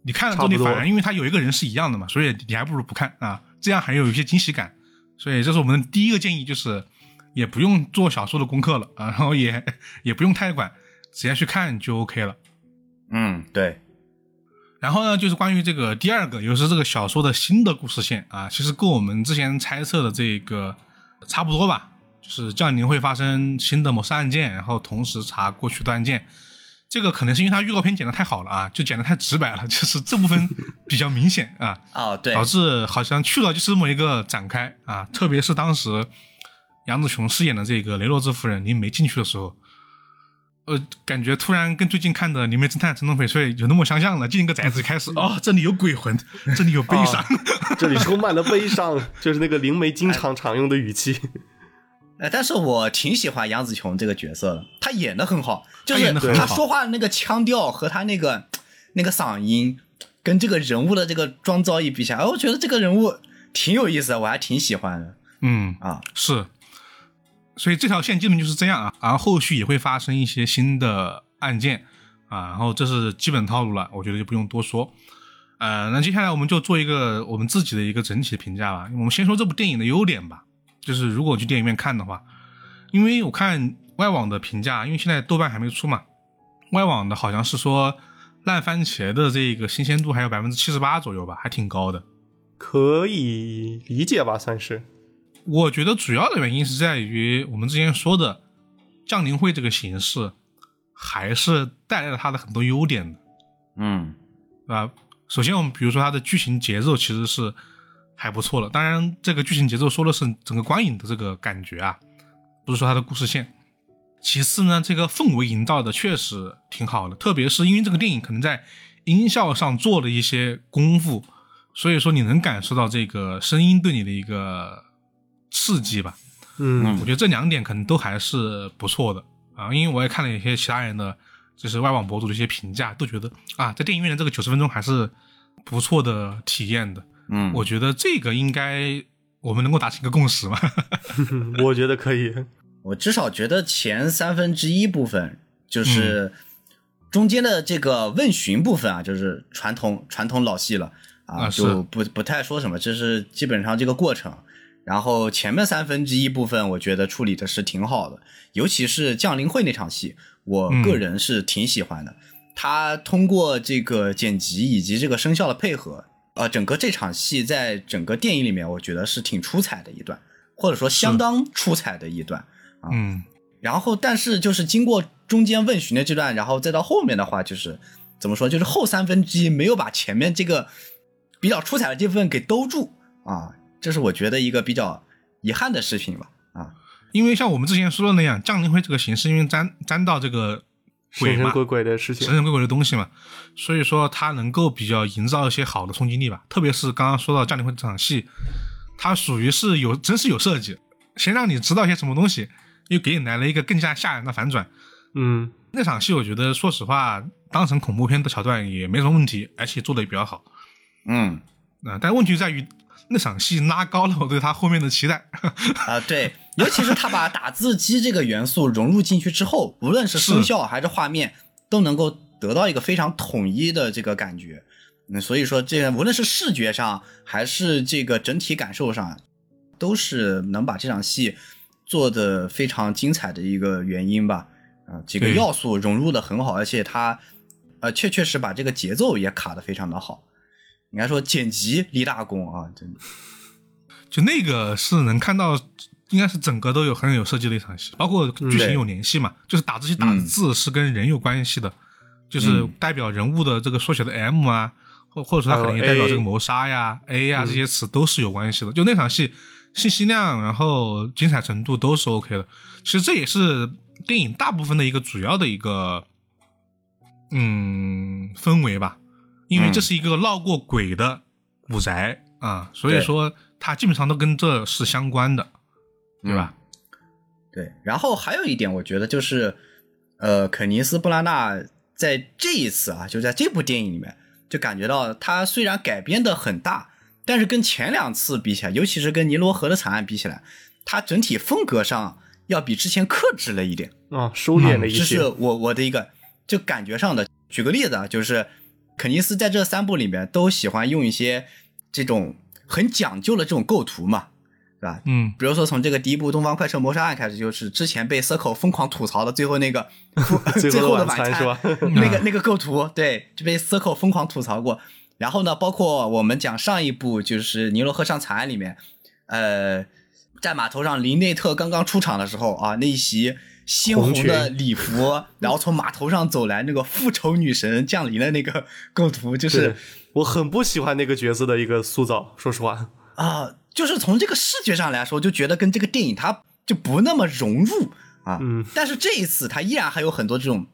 Speaker 1: 你看了之后，你反而因为他有一个人是一样的嘛，所以你还不如不看啊，这样还有一些惊喜感。所以这是我们的第一个建议，就是也不用做小说的功课了啊，然后也也不用太管，直接去看就 OK 了。
Speaker 2: 嗯，对，
Speaker 1: 然后呢，就是关于这个第二个，也就是这个小说的新的故事线啊，其实跟我们之前猜测的这个差不多吧，就是降临会发生新的谋杀案件，然后同时查过去的案件。这个可能是因为它预告片剪得太好了啊，就剪得太直白了，就是这部分比较明显啊，
Speaker 2: 哦，对
Speaker 1: 导，致好像去了就是这么一个展开啊。特别是当时杨紫琼饰演的这个雷洛兹夫人灵媒进去的时候，呃，感觉突然跟最近看的《灵媒侦探陈同翡翠》有那么相像了。进一个宅子开始，哦，这里有鬼魂，这里有悲伤，
Speaker 3: 这里充满了悲伤，就是那个灵媒经常常用的语气。
Speaker 2: 呃，但是我挺喜欢杨紫琼这个角色的，她演的很好，就是她说话的那个腔调和她那个那个嗓音，跟这个人物的这个妆造一比起来，哎我觉得这个人物挺有意思的，我还挺喜欢的
Speaker 1: 嗯，
Speaker 2: 啊。
Speaker 1: 是。所以这条线基本就是这样啊，然后后续也会发生一些新的案件啊，然后这是基本套路了，我觉得就不用多说。呃，那接下来我们就做一个我们自己的一个整体的评价吧。我们先说这部电影的优点吧，就是如果去电影院看的话，因为我看外网的评价，因为现在豆瓣还没出嘛，外网的好像是说烂番茄的这个新鲜度还有百分之七十八左右吧，还挺高的。
Speaker 3: 可以理解吧，算是。
Speaker 1: 我觉得主要的原因是在于我们之前说的降临会这个形式，还是带来了它的很多优点的，
Speaker 2: 嗯
Speaker 1: 对吧？首先，我们比如说它的剧情节奏其实是还不错的，当然这个剧情节奏说的是整个观影的这个感觉啊，不是说它的故事线。其次呢，这个氛围营造的确实挺好的，特别是因为这个电影可能在音效上做了一些功夫，所以说你能感受到这个声音对你的一个刺激吧。
Speaker 3: 嗯
Speaker 1: 我觉得这两点可能都还是不错的啊，因为我也看了一些其他人的，就是外网博主的一些评价，都觉得啊，在电影院的这个九十分钟还是不错的体验的。
Speaker 2: 嗯，
Speaker 1: 我觉得这个应该我们能够达成一个共识嘛。
Speaker 3: 我觉得可以。
Speaker 2: 我至少觉得前三分之一部分就是中间的这个问询部分啊，就是传统传统老戏了啊，
Speaker 1: 啊
Speaker 2: 就不不太说什么，这是基本上这个过程。然后前面三分之一部分，我觉得处理的是挺好的，尤其是降临会那场戏，我
Speaker 1: 嗯
Speaker 2: 个人是挺喜欢的。他通过这个剪辑以及这个声效的配合，呃，整个这场戏在整个电影里面，我觉得是挺出彩的一段，或者说相当出彩的一段。
Speaker 1: 嗯，
Speaker 2: 然后，但是就是经过中间问询的这段，然后再到后面的话，就是怎么说，就是后三分之一没有把前面这个比较出彩的这部分给兜住啊，这是我觉得一个比较遗憾的事情吧。啊，
Speaker 1: 因为像我们之前说的那样，降临会这个形式，因为沾沾到这个鬼嘛，
Speaker 3: 神神鬼鬼的事情
Speaker 1: 神，神鬼鬼的东西嘛，所以说它能够比较营造一些好的冲击力吧。特别是刚刚说到降临会这场戏，它属于是有真是有设计，先让你知道一些什么东西，又给你来了一个更加吓人的反转。
Speaker 3: 嗯，
Speaker 1: 那场戏我觉得说实话，当成恐怖片的桥段也没什么问题，而且做的也比较好。
Speaker 2: 嗯
Speaker 1: 啊、但问题在于那场戏拉高了我对他后面的期待。
Speaker 2: 啊，对，尤其是他把打字机这个元素融入进去之后，无论是声效还是画面，都能够得到一个非常统一的这个感觉。嗯，所以说这个无论是视觉上还是这个整体感受上，都是能把这场戏做的非常精彩的一个原因吧。啊，几个要素融入的很好，而且它呃确确实把这个节奏也卡的非常的好。应该说剪辑立大功啊，真的。
Speaker 1: 就那个是能看到，应该是整个都有很有设计的一场戏，包括剧情有联系嘛，就是打这些打字是跟人有关系的，就是
Speaker 2: 嗯
Speaker 1: 代表人物的这个缩写的 M 啊，或或者说它可能也代表这个谋杀呀、A 呀这些词都是有关系的。就那场戏信息量，然后精彩程度都是 OK 的。其实这也是电影大部分的一个主要的一个嗯氛围吧，因为这是一个闹过鬼的古宅啊，所以说它基本上都跟这是相关的，对吧？
Speaker 2: 对，然后还有一点，我觉得就是，呃，肯尼斯·布拉纳在这一次啊，就在这部电影里面，就感觉到他虽然改编的很大，但是跟前两次比起来，尤其是跟尼罗河的惨案比起来，他整体风格上要比之前克制了一点。
Speaker 3: 啊，收敛了一些
Speaker 2: 这是。我我的一个就感觉上的。举个例子啊，就是肯尼斯在这三部里面都喜欢用一些这种很讲究的这种构图嘛，对吧？
Speaker 1: 嗯，
Speaker 2: 比如说从这个第一部《东方快车谋杀案》开始，就是之前被 Circle 疯狂吐槽的最后那个
Speaker 3: 最
Speaker 2: 最后的晚
Speaker 3: 餐是吧
Speaker 2: 那个那个构图，对，就被 Circle 疯狂吐槽过。然后呢，包括我们讲上一部就是《尼罗河上惨案》里面，呃，在码头上林内特刚刚出场的时候啊，那一袭鲜红的礼服，然后从码头上走来，那个复仇女神降临的那个构图，就是
Speaker 3: 是我很不喜欢那个角色的一个塑造，说实话。
Speaker 2: 啊、就是从这个视觉上来说，就觉得跟这个电影它就不那么融入啊。
Speaker 3: 嗯，
Speaker 2: 但是这一次它依然还有很多这种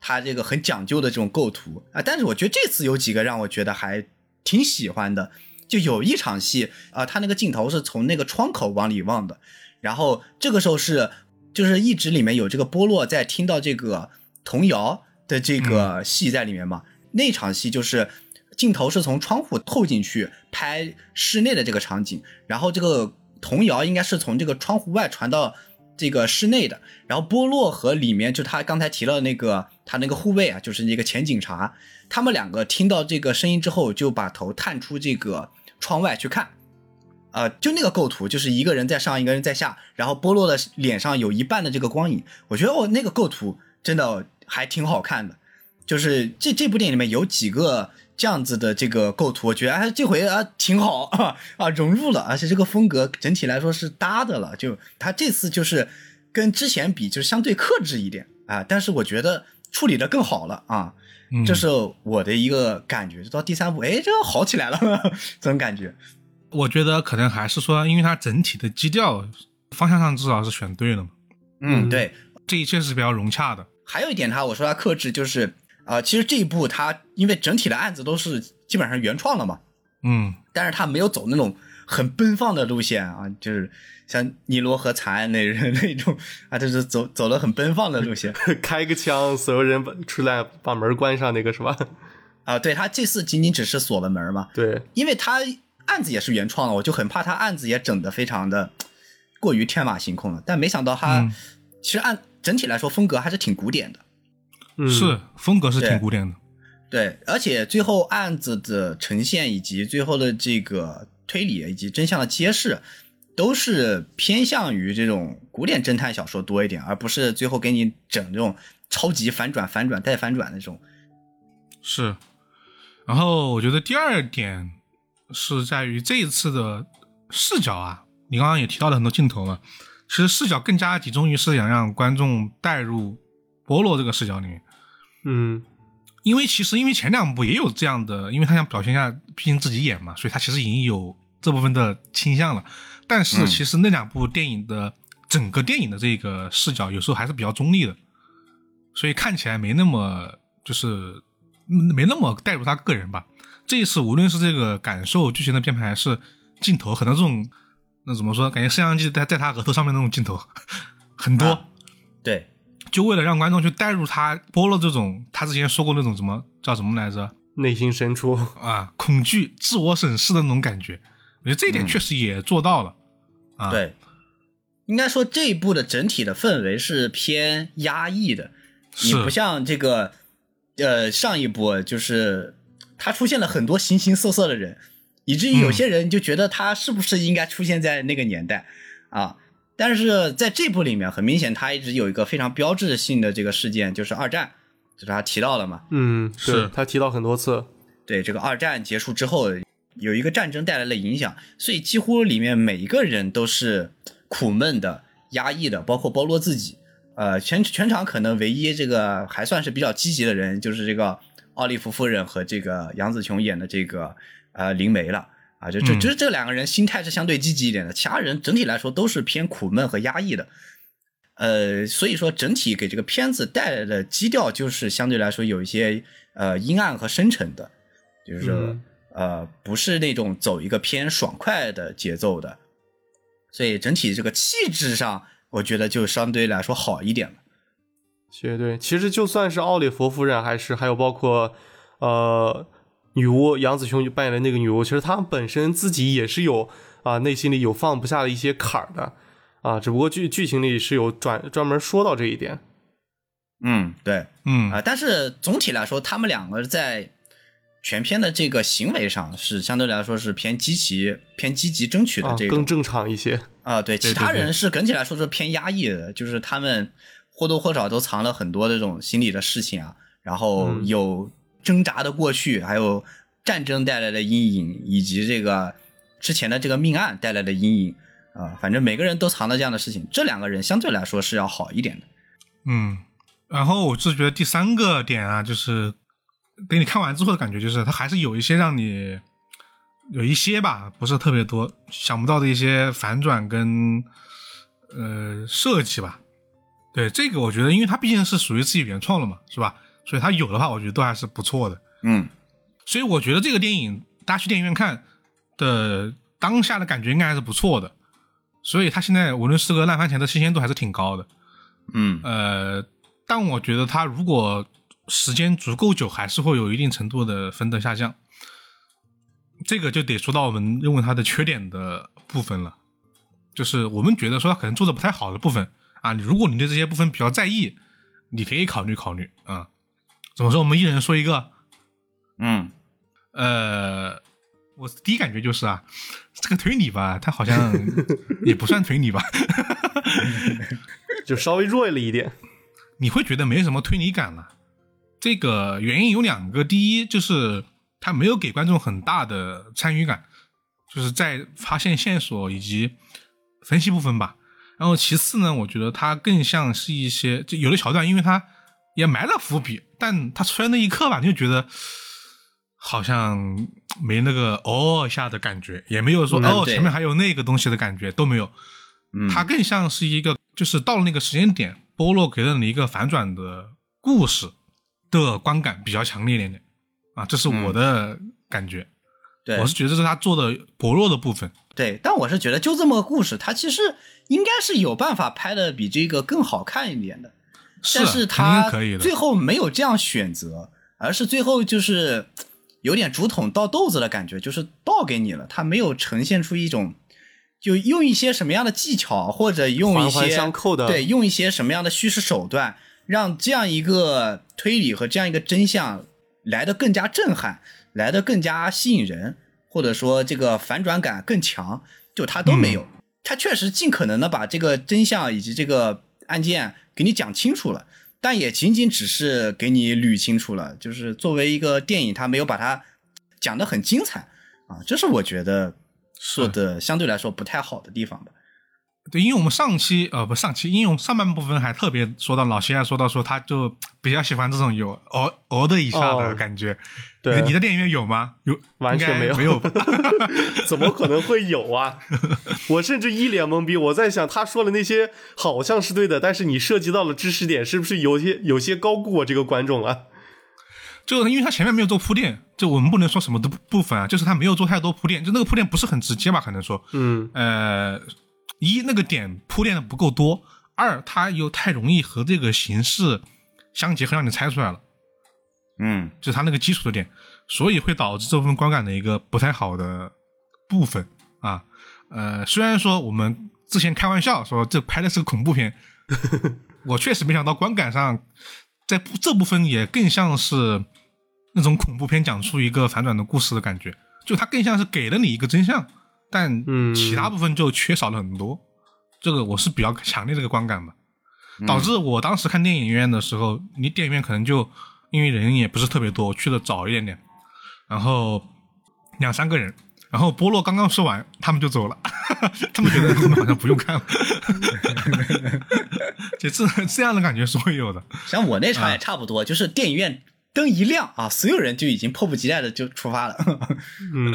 Speaker 2: 它这个很讲究的这种构图啊。但是我觉得这次有几个让我觉得还挺喜欢的，就有一场戏啊，它那个镜头是从那个窗口往里望的，然后这个时候是就是一直里面有这个波洛在听到这个童谣的这个戏在里面嘛。那场戏就是镜头是从窗户透进去拍室内的这个场景，然后这个童谣应该是从这个窗户外传到这个室内的，然后波洛和里面就他刚才提到那个他那个护卫啊，就是那个前警察，他们两个听到这个声音之后，就把头探出这个窗外去看。呃，就那个构图，就是一个人在上，一个人在下，然后波洛的脸上有一半的这个光影，我觉得哦，那个构图真的还挺好看的。就是这这部电影里面有几个这样子的这个构图，我觉得哎这回啊挺好 啊啊融入了，而且这个风格整体来说是搭的了。就他这次就是跟之前比，就是相对克制一点啊，但是我觉得处理的更好了啊，
Speaker 1: 嗯
Speaker 2: 这是我的一个感觉。就到第三部，哎，这好起来了，这种感觉。
Speaker 1: 我觉得可能还是说，因为它整体的基调方向上至少是选对了嘛，
Speaker 2: 嗯，
Speaker 3: 嗯
Speaker 2: 对。
Speaker 1: 这一切是比较融洽的。
Speaker 2: 还有一点，他我说他克制就是，呃，其实这一部他因为整体的案子都是基本上原创了嘛，
Speaker 1: 嗯
Speaker 2: 但是他没有走那种很奔放的路线啊，就是像尼罗河惨案那那种啊，就是走走了很奔放的路线
Speaker 3: 开个枪，所有人出来把门关上，那个是吧？
Speaker 2: 啊。对他这次仅仅只是锁了门嘛，
Speaker 3: 对，
Speaker 2: 因为他案子也是原创的，我就很怕他案子也整得非常的 过于天马行空了。但没想到他、
Speaker 1: 嗯
Speaker 2: 其实按整体来说风格还是挺古典的。
Speaker 3: 嗯，
Speaker 1: 是风格是挺古典的。
Speaker 2: 对，而且最后案子的呈现以及最后的这个推理以及真相的揭示，都是偏向于这种古典侦探小说多一点，而不是最后给你整这种超级反转、反转带反转那种。
Speaker 1: 是，然后我觉得第二点是在于这一次的视角啊，你刚刚也提到了很多镜头嘛，其实视角更加集中于是想让观众带入波洛这个视角里面，
Speaker 3: 嗯。
Speaker 1: 因为其实因为前两部也有这样的，因为他想表现一下，毕竟自己演嘛，所以他其实已经有这部分的倾向了，但是
Speaker 2: 嗯。
Speaker 1: 其实那两部电影的整个电影的这个视角有时候还是比较中立的，所以看起来没那么就是嗯没那么带入他个人吧。这一次无论是这个感受、剧情的编排，还是镜头，很多这种那怎么说，感觉摄像机在在他额头上面那种镜头很多，
Speaker 2: 啊对，
Speaker 1: 就为了让观众去带入他波洛这种他之前说过那种什么叫什么来着？
Speaker 3: 内心深处，
Speaker 1: 啊恐惧、自我审视的那种感觉。我觉得这一点
Speaker 2: 嗯。
Speaker 1: 确实也做到了。啊，，
Speaker 2: 对，应该说这一部的整体的氛围是偏压抑的，你不像这个呃上一部，就是他出现了很多形形色色的人，以至于有些人就觉得他是不是应该出现在那个年代啊？但是在这部里面，很明显他一直有一个非常标志性的这个事件，就是二战，就是他提到了嘛，
Speaker 3: 嗯，
Speaker 1: 是
Speaker 3: 他提到很多次，
Speaker 2: 对这个二战结束之后，有一个战争带来的影响，所以几乎里面每一个人都是苦闷的、压抑的，包括包罗自己。呃，全全场可能唯一这个还算是比较积极的人，就是这个奥利弗夫人和这个杨紫琼演的这个呃灵媒了啊，就就
Speaker 1: 就
Speaker 2: 这这两个人心态是相对积极一点的，其他人整体来说都是偏苦闷和压抑的。呃，所以说整体给这个片子带来的基调就是相对来说有一些呃阴暗和深沉的，就是说、
Speaker 3: 嗯
Speaker 2: 呃不是那种走一个偏爽快的节奏的，所以整体这个气质上，我觉得就相对来说好一点了。
Speaker 3: 绝对。其实就算是奥利弗夫人，还是还有包括呃女巫杨子琼扮演的那个女巫，其实她们本身自己也是有啊、内心里有放不下的一些坎儿的啊，只不过剧剧情里是有转专门说到这一点。
Speaker 2: 嗯，对，
Speaker 1: 嗯
Speaker 2: 啊、但是总体来说，他们两个在全片的这个行为上是相对来说是偏积极、偏积极争取的
Speaker 3: 啊
Speaker 2: 这，种
Speaker 3: 更正常一些。
Speaker 2: 啊，对，
Speaker 1: 对
Speaker 2: 其他人是整体来说是偏压抑的，就是他们或多或少都藏了很多这种心理的事情啊，然后
Speaker 3: 嗯
Speaker 2: 有挣扎的过去，还有战争带来的阴影，以及这个之前的这个命案带来的阴影啊，反正每个人都藏了这样的事情，这两个人相对来说是要好一点的。
Speaker 1: 嗯，然后我是觉得第三个点啊，就是给你看完之后的感觉，就是他还是有一些让你有一些吧，不是特别多，想不到的一些反转跟呃设计吧。对这个，我觉得因为它毕竟是属于自己原创了嘛，是吧？所以它有的话，我觉得都还是不错的。
Speaker 2: 嗯，
Speaker 1: 所以我觉得这个电影大家去电影院看的当下的感觉应该还是不错的。所以它现在无论是个烂番茄的新鲜度还是挺高的。
Speaker 2: 嗯
Speaker 1: 呃，但我觉得它如果时间足够久，还是会有一定程度的分的下降。这个就得说到我们认为它的缺点的部分了，就是我们觉得说它可能做的不太好的部分啊，如果你对这些部分比较在意，你可以考虑考虑啊。怎么说？我们一人说一个。
Speaker 2: 嗯
Speaker 1: 呃，我第一感觉就是啊，这个推理吧，它好像也不算推理吧，
Speaker 3: 就稍微弱了一点。
Speaker 1: 你会觉得没什么推理感了。这个原因有两个，第一就是它没有给观众很大的参与感，就是在发现线索以及分析部分吧。然后其次呢，我觉得它更像是一些就有的桥段，因为它也埋了伏笔，但它出来那一刻吧，你就觉得好像没那个哦一下的感觉，也没有说、
Speaker 2: 嗯
Speaker 1: 哦前面还有那个东西的感觉都没有。
Speaker 2: 嗯，
Speaker 1: 它更像是一个，就是到了那个时间点，波洛给了你一个反转的故事的观感比较强烈一点点。啊，这是我的感觉。
Speaker 2: 对
Speaker 1: 我是觉得是他做的薄弱的部分。
Speaker 2: 对，但我是觉得就这么个故事，他其实应该是有办法拍的比这个更好看一点的。但是
Speaker 1: 是肯定
Speaker 2: 他
Speaker 1: 是可以的
Speaker 2: 最后没有这样选择，而是最后就是有点竹筒倒豆子的感觉，就是倒给你了，他没有呈现出一种就用一些什么样的技巧，或者用一些
Speaker 3: 环环相扣的
Speaker 2: 对，用一些什么样的叙事手段，让这样一个推理和这样一个真相来的更加震撼，来的更加吸引人，或者说这个反转感更强，就他都没有。他确实尽可能的把这个真相以及这个案件给你讲清楚了，但也仅仅只是给你捋清楚了。就是作为一个电影，他没有把它讲得很精彩啊，这是我觉得做的相对来说不太好的地方吧。
Speaker 1: 对，因为我们上期呃不上期，因为我们上半部分还特别说到老谢还说到说他就比较喜欢这种有哦哦的一下的
Speaker 3: 哦
Speaker 1: 感觉。
Speaker 3: 对
Speaker 1: 你的电影院有吗？有，
Speaker 3: 完全没有
Speaker 1: 没有？
Speaker 3: 怎么可能会有啊？我甚至一脸懵逼，我在想他说的那些好像是对的，但是你涉及到了知识点，是不是有些有些高估我这个观众了？
Speaker 1: 就是因为他前面没有做铺垫，就我们不能说什么的部部分啊，就是他没有做太多铺垫，就那个铺垫不是很直接吧？可能说，
Speaker 3: 嗯，
Speaker 1: 呃，一那个点铺垫的不够多，二它又太容易和这个形式相结合，让你猜出来了，
Speaker 2: 嗯
Speaker 1: 就是它那个基础的点，所以会导致这部分观感的一个不太好的部分啊。呃，虽然说我们之前开玩笑说这拍的是个恐怖片，我确实没想到观感上，在这部分也更像是那种恐怖片讲出一个反转的故事的感觉，就它更像是给了你一个真相，但
Speaker 3: 嗯
Speaker 1: 其他部分就缺少了很多。这个我是比较强烈这个观感吧，导致我当时看电影院的时候，你电影院可能就因为人也不是特别多，去的早一点点，然后两三个人，然后波洛刚刚说完，他们就走了，他们觉得后面好像不用看了，就这这样的感觉是会有的。
Speaker 2: 像我那场
Speaker 1: 啊
Speaker 2: 也差不多，就是电影院灯一亮啊，所有人就已经迫不及待的就出发了。
Speaker 3: 嗯，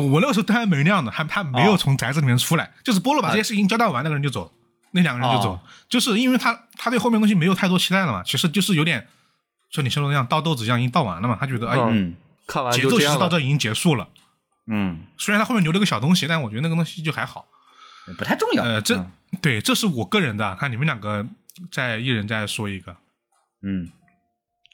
Speaker 1: 我那个时候灯还没亮呢，还他没有从宅子里面出来，就是波洛把这些事情交代完，那个人就走，那两个人就走，
Speaker 2: 哦
Speaker 1: 就是因为他他对后面东西没有太多期待了嘛，其实就是有点像你说的那样倒豆子一样，已经倒完了嘛，他觉得哎，
Speaker 3: 看完
Speaker 1: 节奏其。实到这已经结束了。
Speaker 2: 嗯，
Speaker 1: 虽然他后面留了个小东西，但我觉得那个东西就还好。
Speaker 2: 不太重要。
Speaker 1: 呃，这、
Speaker 2: 嗯
Speaker 1: 对，这是我个人的，看你们两个再一人再说一个。
Speaker 2: 嗯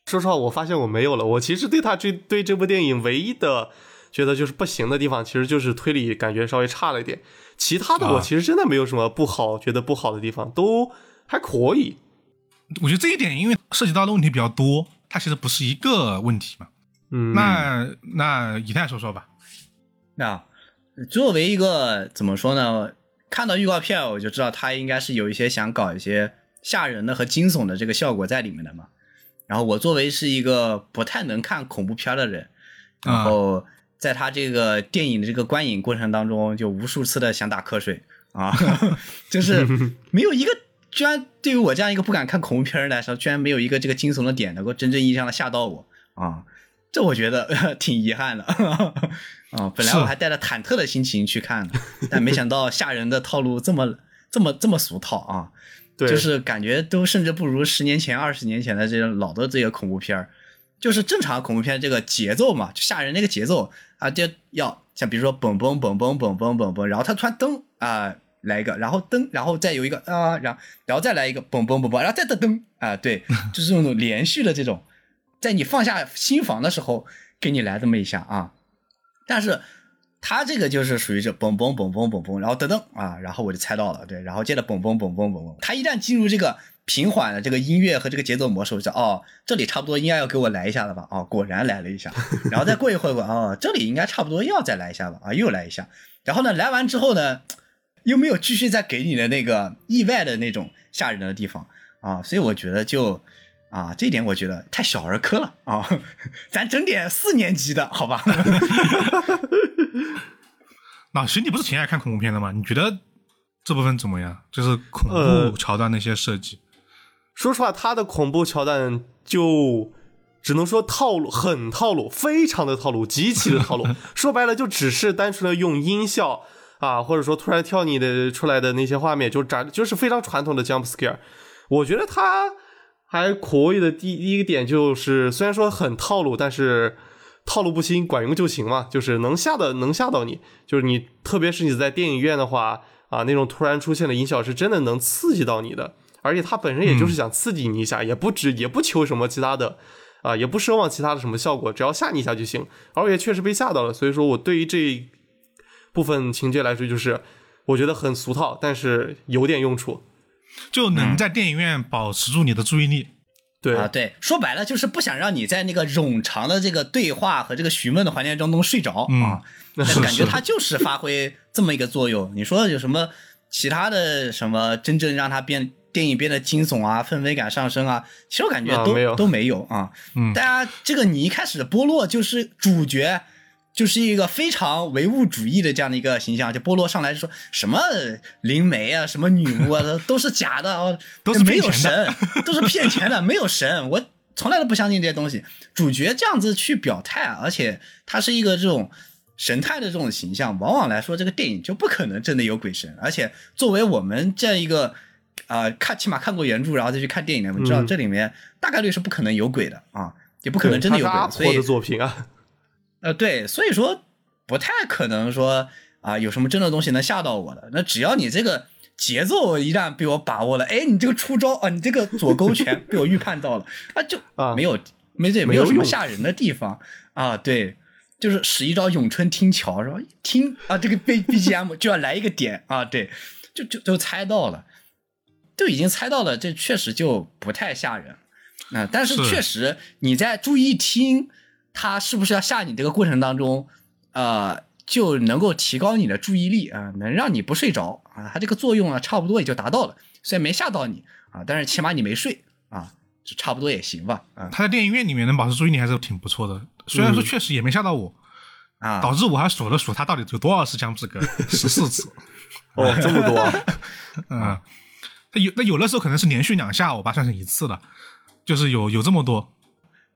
Speaker 3: 说实话，我发现我没有了。我其实对他这对这部电影唯一的觉得就是不行的地方，其实就是推理感觉稍微差了一点。其他的我
Speaker 1: 啊
Speaker 3: 其实真的没有什么不好，觉得不好的地方，都还可以。
Speaker 1: 我觉得这一点，因为涉及到的问题比较多，它其实不是一个问题嘛。
Speaker 3: 嗯，
Speaker 1: 那那以太说说吧。
Speaker 2: 那作为一个怎么说呢？看到预告片我就知道他应该是有一些想搞一些吓人的和惊悚的这个效果在里面的嘛。然后我作为是一个不太能看恐怖片的人，然后在他这个电影的这个观影过程当中，就无数次的想打瞌睡啊，就是没有一个，居然对于我这样一个不敢看恐怖片来说，居然没有一个这个惊悚的点能够真正意义上的吓到我啊，这我觉得 挺遗憾的 啊。本来我还带着忐忑的心情去看的，但没想到吓人的套路这么这么这么俗套啊。
Speaker 3: 对，
Speaker 2: 就是感觉都甚至不如十年前、二十年前的这种老的这个恐怖片儿，就是正常恐怖片这个节奏嘛，就吓人那个节奏啊，就要像比如说嘣嘣嘣嘣嘣嘣嘣嘣，然后他突然噔啊来一个，然后噔，然后再有一个啊，然后然后再来一个嘣嘣嘣嘣，然后再噔噔啊，对，就是这种连续的这种，在你放下心防的时候给你来这么一下啊，但是。他这个就是属于这嘣嘣嘣嘣嘣嘣，然后噔噔啊，然后我就猜到了，对，然后接着嘣嘣嘣嘣嘣嘣。他一旦进入这个平缓的这个音乐和这个节奏模式，我就哦，这里差不多应该要给我来一下了吧？哦，果然来了一下。然后再过一会儿，哦，这里应该差不多要再来一下了啊，又来一下。然后呢，来完之后呢，又没有继续再给你的那个意外的那种吓人的地方啊，所以我觉得就啊，这点我觉得太小儿科了啊，咱整点四年级的好吧。
Speaker 1: 老徐，你不是挺爱看恐怖片的吗？你觉得这部分怎么样？就是恐怖桥段那些设计。
Speaker 3: 说实话，他的恐怖桥段就只能说套路很套路，非常的套路，极其的套路。说白了，就只是单纯的用音效啊，或者说突然跳你的出来的那些画面，就展就是非常传统的 jump scare。我觉得他还可以的第一个点就是，虽然说很套路，但是。套路不清，管用就行嘛，就是能吓的能吓到你，就是你，特别是你在电影院的话啊，那种突然出现的音效是真的能刺激到你的，而且它本身也就是想刺激你一下，也不止也不求什么其他的啊，也不奢望其他的什么效果，只要吓你一下就行。而我也确实被吓到了，所以说我对于这部分情节来说，就是我觉得很俗套，但是有点用处，
Speaker 1: 就能在电影院保持住你的注意力。
Speaker 3: 对
Speaker 2: 啊，对，说白了就是不想让你在那个冗长的这个对话和这个询问的环节当中睡着啊。那感觉它就是发挥这么一个作用。你说有什么其他的什么真正让它变电影变得惊悚啊、氛围感上升啊？其实我感觉都都没有啊。嗯，大家这个你一开始的波落就是主角。就是一个非常唯物主义的这样的一个形象，就波罗上来就说什么灵媒啊，什么女巫啊，都是假的，
Speaker 1: 都是
Speaker 2: 没有神，都是骗钱的，没有神，我从来都不相信这些东西。主角这样子去表态，而且他是一个这种神态的这种形象，往往来说，这个电影就不可能真的有鬼神。而且作为我们这样一个啊，看起码看过原著，然后再去看电影的，我们知道这里面大概率是不可能有鬼的啊，也不可能真的有鬼。所以
Speaker 3: 的作品啊。
Speaker 2: 呃，对，所以说不太可能说啊，有什么真的东西能吓到我的。那只要你这个节奏一旦被我把握了，哎，你这个出招啊，你这个左勾拳被我预判到了，啊，就没有没这没有什么吓人的地方啊。对，就是使一招咏春听桥是吧？听啊，这个 B B G M 就要来一个点啊，对，就就就猜到了，就已经猜到了，这确实就不太吓人。那但是确实你在注意听。他是不是要吓你这个过程当中，呃，就能够提高你的注意力啊，能让你不睡着啊？它这个作用啊，差不多也就达到了。虽然没吓到你啊，但是起码你没睡啊，就差不多也行吧。啊，
Speaker 1: 他在电影院里面能保持注意力还是挺不错的。虽然说确实也没吓到我
Speaker 2: 啊，
Speaker 1: 导致我还数了数他到底有多少次僵尸哥，十四次。
Speaker 3: 哦，这么多。
Speaker 1: 嗯，他有那有的时候可能是连续两下，我把算成一次了，就是有有这么多。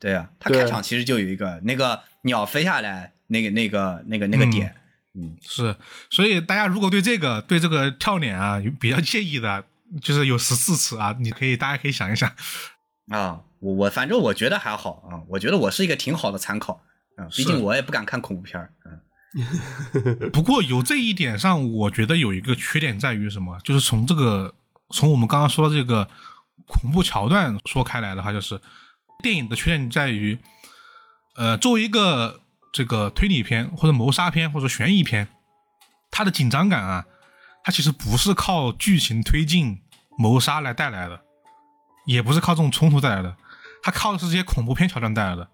Speaker 2: 对啊，他开场其实就有一个那个鸟飞下来，那个那个那个那个点，嗯，
Speaker 1: 是，所以大家如果对这个对这个跳脸啊比较介意的，就是有十四次啊，你可以大家可以想一想。
Speaker 2: 啊，我我反正我觉得还好啊，我觉得我是一个挺好的参考啊，毕竟我也不敢看恐怖片儿，
Speaker 1: 嗯，不过有这一点上，我觉得有一个缺点在于什么，就是从这个从我们刚刚说的这个恐怖桥段说开来的话，就是。电影的缺点在于，呃，作为一个这个推理片或者谋杀片或者悬疑片，它的紧张感啊，它其实不是靠剧情推进谋杀来带来的，也不是靠这种冲突带来的，它靠的是这些恐怖片桥段带来的。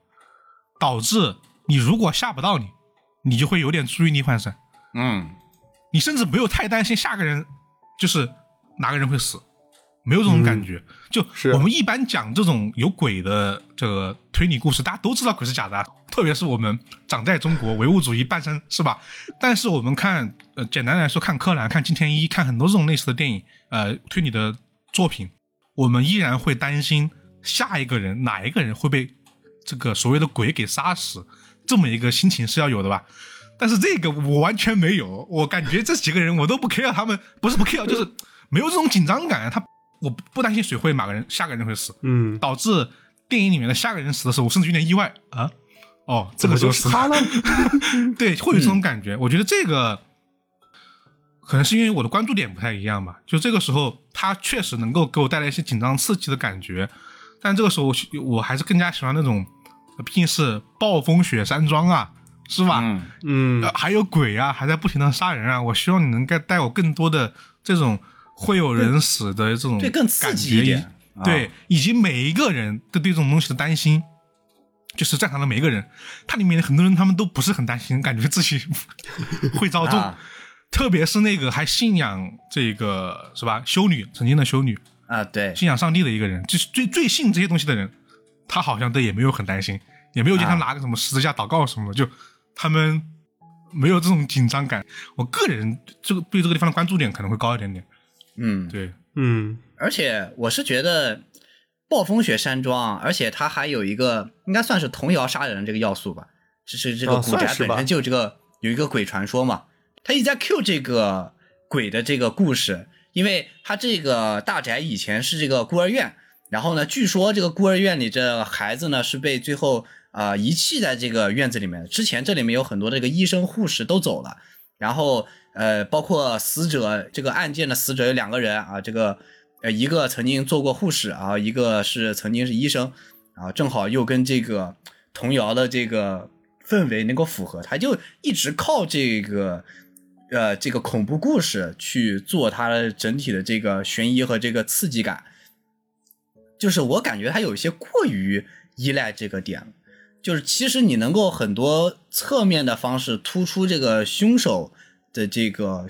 Speaker 1: 导致你如果吓不到你，你就会有点注意力涣散，
Speaker 2: 嗯
Speaker 1: 你甚至没有太担心下个人就是哪个人会死，没有这种感觉。就是我们一般讲这种有鬼的这个推理故事，大家都知道鬼是假的啊，特别是我们长在中国唯物主义半生是吧？但是我们看，呃，简单来说，看柯南、看金田一、看很多这种类似的电影，呃，推理的作品，我们依然会担心下一个人哪一个人会被这个所谓的鬼给杀死，这么一个心情是要有的吧？但是这个我完全没有，我感觉这几个人我都不 care 他们，不是不 care，就是没有这种紧张感。他我不担心谁会哪个人下个人会死，
Speaker 3: 嗯，
Speaker 1: 导致电影里面的下个人死的时候，我甚至有点意外啊。哦，这个
Speaker 3: 就
Speaker 1: 是
Speaker 3: 他了。
Speaker 1: 对，会有这种感觉。我觉得这个可能是因为我的关注点不太一样吧。就这个时候，他确实能够给我带来一些紧张刺激的感觉，但这个时候我我还是更加喜欢那种，毕竟是暴风雪山庄啊，是吧？
Speaker 2: 嗯
Speaker 3: 嗯
Speaker 1: 呃，还有鬼啊，还在不停的杀人啊！我希望你能带带我更多的这种会有人死的这种
Speaker 2: 对更刺激一点啊
Speaker 1: 对，以及每一个人都对这种东西的担心，就是战场的每一个人，他里面很多人他们都不是很担心，感觉自己 会遭重，
Speaker 2: 啊
Speaker 1: 特别是那个还信仰这个是吧修女，曾经的修女，
Speaker 2: 啊，对，
Speaker 1: 信仰上帝的一个人，就是最最信这些东西的人，他好像都也没有很担心，也没有见他
Speaker 2: 啊
Speaker 1: 拿个什么十字架祷告什么的，就他们没有这种紧张感。我个人这个对这个地方的关注点可能会高一点点。
Speaker 2: 嗯，
Speaker 1: 对，
Speaker 3: 嗯。
Speaker 2: 而且我是觉得暴风雪山庄，而且它还有一个应该算是童谣杀人这个要素吧，就是这个
Speaker 3: 啊
Speaker 2: 古宅本身就有这个有一个鬼传说嘛，他一直在 Q 这个鬼的这个故事，因为他这个大宅以前是这个孤儿院，然后呢，据说这个孤儿院里这孩子呢是被最后啊、呃遗弃在这个院子里面。的，之前这里面有很多这个医生护士都走了。然后呃，包括死者这个案件的死者有两个人啊，这个呃一个曾经做过护士啊，一个是曾经是医生啊，正好又跟这个童谣的这个氛围能够符合，他就一直靠这个呃这个恐怖故事去做它整体的这个悬疑和这个刺激感，就是我感觉他有一些过于依赖这个点了。就是其实你能够很多侧面的方式突出这个凶手的这个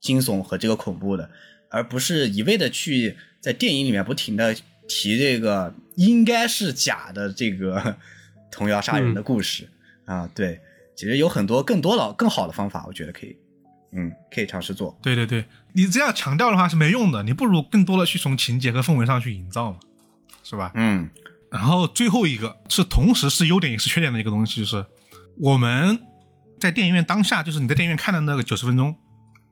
Speaker 2: 惊悚和这个恐怖的，而不是一味的去在电影里面不停的提这个应该是假的这个 童谣杀人的故事、啊。对，其实有很多更多的更好的方法，我觉得可以，嗯，可以尝试做。
Speaker 1: 对对对，你这样强调的话是没用的，你不如更多的去从情节和氛围上去营造嘛，是吧？
Speaker 2: 嗯
Speaker 1: 然后最后一个是同时是优点也是缺点的一个东西，就是我们在电影院当下，就是你在电影院看的那个九十分钟，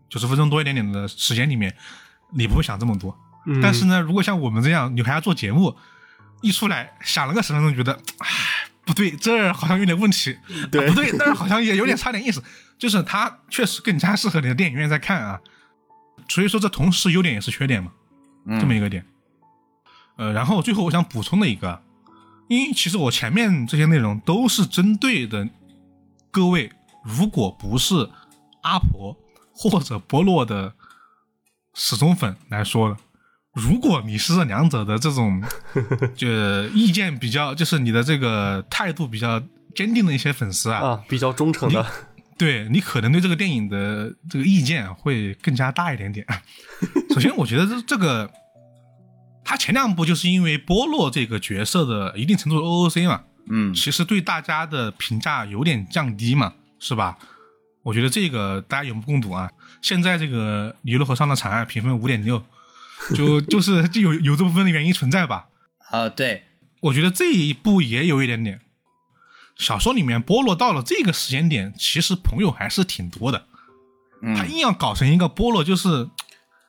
Speaker 1: 九十分钟多一点点的时间里面，你不会想这么多。
Speaker 3: 嗯
Speaker 1: 但是呢，如果像我们这样，你还要做节目，一出来想了个十分钟，觉得唉不对，这儿好像有点问题，
Speaker 3: 对
Speaker 1: 啊不对，那儿好像也有点差点意思，就是它确实更加适合你的电影院在看啊。所以说，这同时是优点也是缺点嘛。
Speaker 2: 嗯，
Speaker 1: 这么一个点。呃，然后最后我想补充的一个，因为其实我前面这些内容都是针对的各位，如果不是阿婆或者波洛的死忠粉来说的，如果你是这两者的这种 就意见比较，就是你的这个态度比较坚定的一些粉丝啊，
Speaker 3: 啊，比较忠诚的，
Speaker 1: 对你可能对这个电影的这个意见会更加大一点点。首先，我觉得这这个他前两部就是因为波洛这个角色的一定程度的 OOC 嘛，
Speaker 2: 嗯。
Speaker 1: 其实对大家的评价有点降低嘛，是吧？我觉得这个大家有目共睹啊。现在这个《尼罗河上的惨案》评分五点六，就就是 就有有这部分的原因存在吧。
Speaker 2: 啊，对，
Speaker 1: 我觉得这一部也有一点点。小说里面波洛到了这个时间点，其实朋友还是挺多的。
Speaker 2: 嗯
Speaker 1: 他硬要搞成一个波洛，就是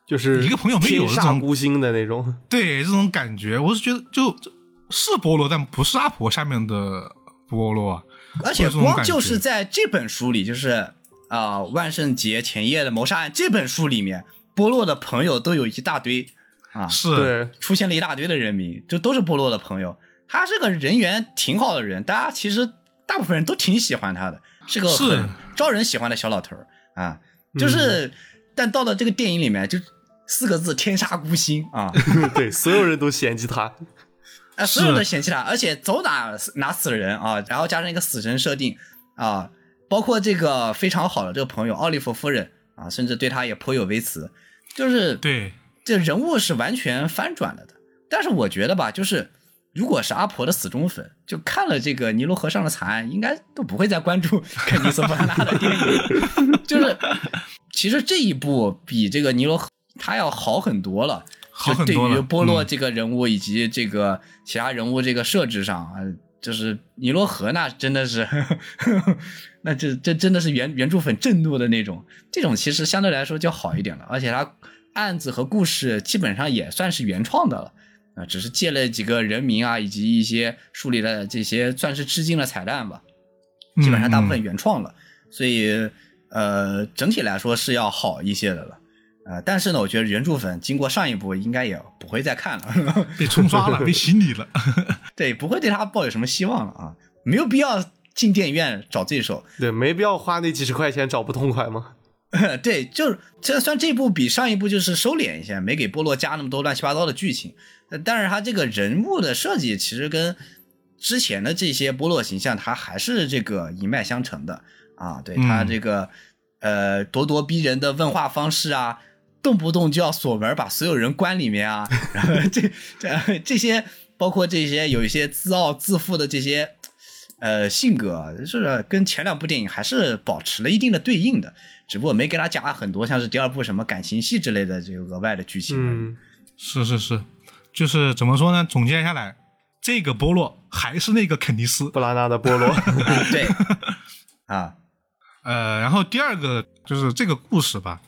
Speaker 3: 就是
Speaker 1: 一个朋友没有
Speaker 3: 天
Speaker 1: 这种
Speaker 3: 孤星的那种。
Speaker 1: 对这种感觉，我是觉得就就是波洛，但不是阿婆下面的波洛啊。
Speaker 2: 而且光就是在这本书里，就是啊、万圣节前夜的谋杀案这本书里面，波洛的朋友都有一大堆啊，
Speaker 1: 是，
Speaker 2: 出现了一大堆的人名，就都是波洛的朋友。他是个人缘挺好的人，大家其实大部分人都挺喜欢他的，是个
Speaker 1: 是
Speaker 2: 很招人喜欢的小老头儿啊。就是，但到了这个电影里面，就四个字“天煞孤星”啊，
Speaker 3: 对，所有人都嫌弃他。
Speaker 2: 啊，所有人都嫌弃他，而且走哪哪死人啊，然后加上一个死神设定啊，包括这个非常好的这个朋友奥利弗夫人啊，甚至对他也颇有微词，就是
Speaker 1: 对，
Speaker 2: 这人物是完全翻转了的。但是我觉得吧，就是如果是阿婆的死忠粉，就看了这个尼罗河上的惨案，应该都不会再关注肯尼斯·布拉纳的电影。就是其实这一部比这个尼罗河他要好很多了。就对
Speaker 1: 好很多了
Speaker 2: 于波洛
Speaker 1: 嗯
Speaker 2: 这个人物以及这个其他人物这个设置上啊，就是尼罗河那真的是，那这这真的是原原著粉震怒的那种。这种其实相对来说就好一点了，而且它案子和故事基本上也算是原创的了。啊，只是借了几个人名啊，以及一些树立了这些算是致敬的彩蛋吧，基本上大部分
Speaker 1: 嗯
Speaker 2: 原创了，所以呃整体来说是要好一些的了。呃，但是呢，我觉得原著粉经过上一部应该也不会再看了，
Speaker 1: 嗯被冲刷了，被洗礼了。
Speaker 2: 对，不会对他抱有什么希望了啊，没有必要进电影院找罪受。
Speaker 3: 对，没必要花那几十块钱找不痛快吗？
Speaker 2: 对，就是这算这部比上一部就是收敛一些，没给波洛加那么多乱七八糟的剧情，呃但是他这个人物的设计其实跟之前的这些波洛形象，他还是这个一脉相承的啊。对他
Speaker 1: 嗯
Speaker 2: 这个、呃咄咄逼人的问话方式啊，动不动就要锁门把所有人关里面啊，然后这这这些包括这些有一些自傲自负的这些。呃，性格是跟前两部电影还是保持了一定的对应的，只不过没给他加很多像是第二部什么感情戏之类的这个额外的剧情。
Speaker 3: 嗯，
Speaker 1: 是是是，就是怎么说呢？总结下来，这个波洛还是那个肯尼斯。
Speaker 3: 布拉纳的波洛，
Speaker 2: 啊，对，啊，
Speaker 1: 呃，然后第二个就是这个故事吧，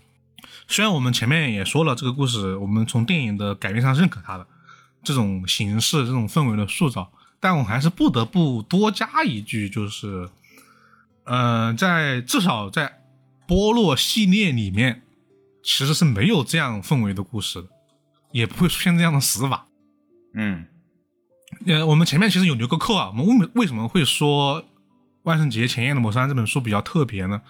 Speaker 1: 虽然我们前面也说了，这个故事我们从电影的改编上认可它的这种形式、这种氛围的塑造，但我还是不得不多加一句，就是，呃，在至少在波洛系列里面，其实是没有这样氛围的故事的，也不会出现这样的死法。
Speaker 2: 嗯
Speaker 1: 呃，我们前面其实有留个扣啊，我们为为什么会说《万圣节前夜的谋杀》这本书比较特别呢？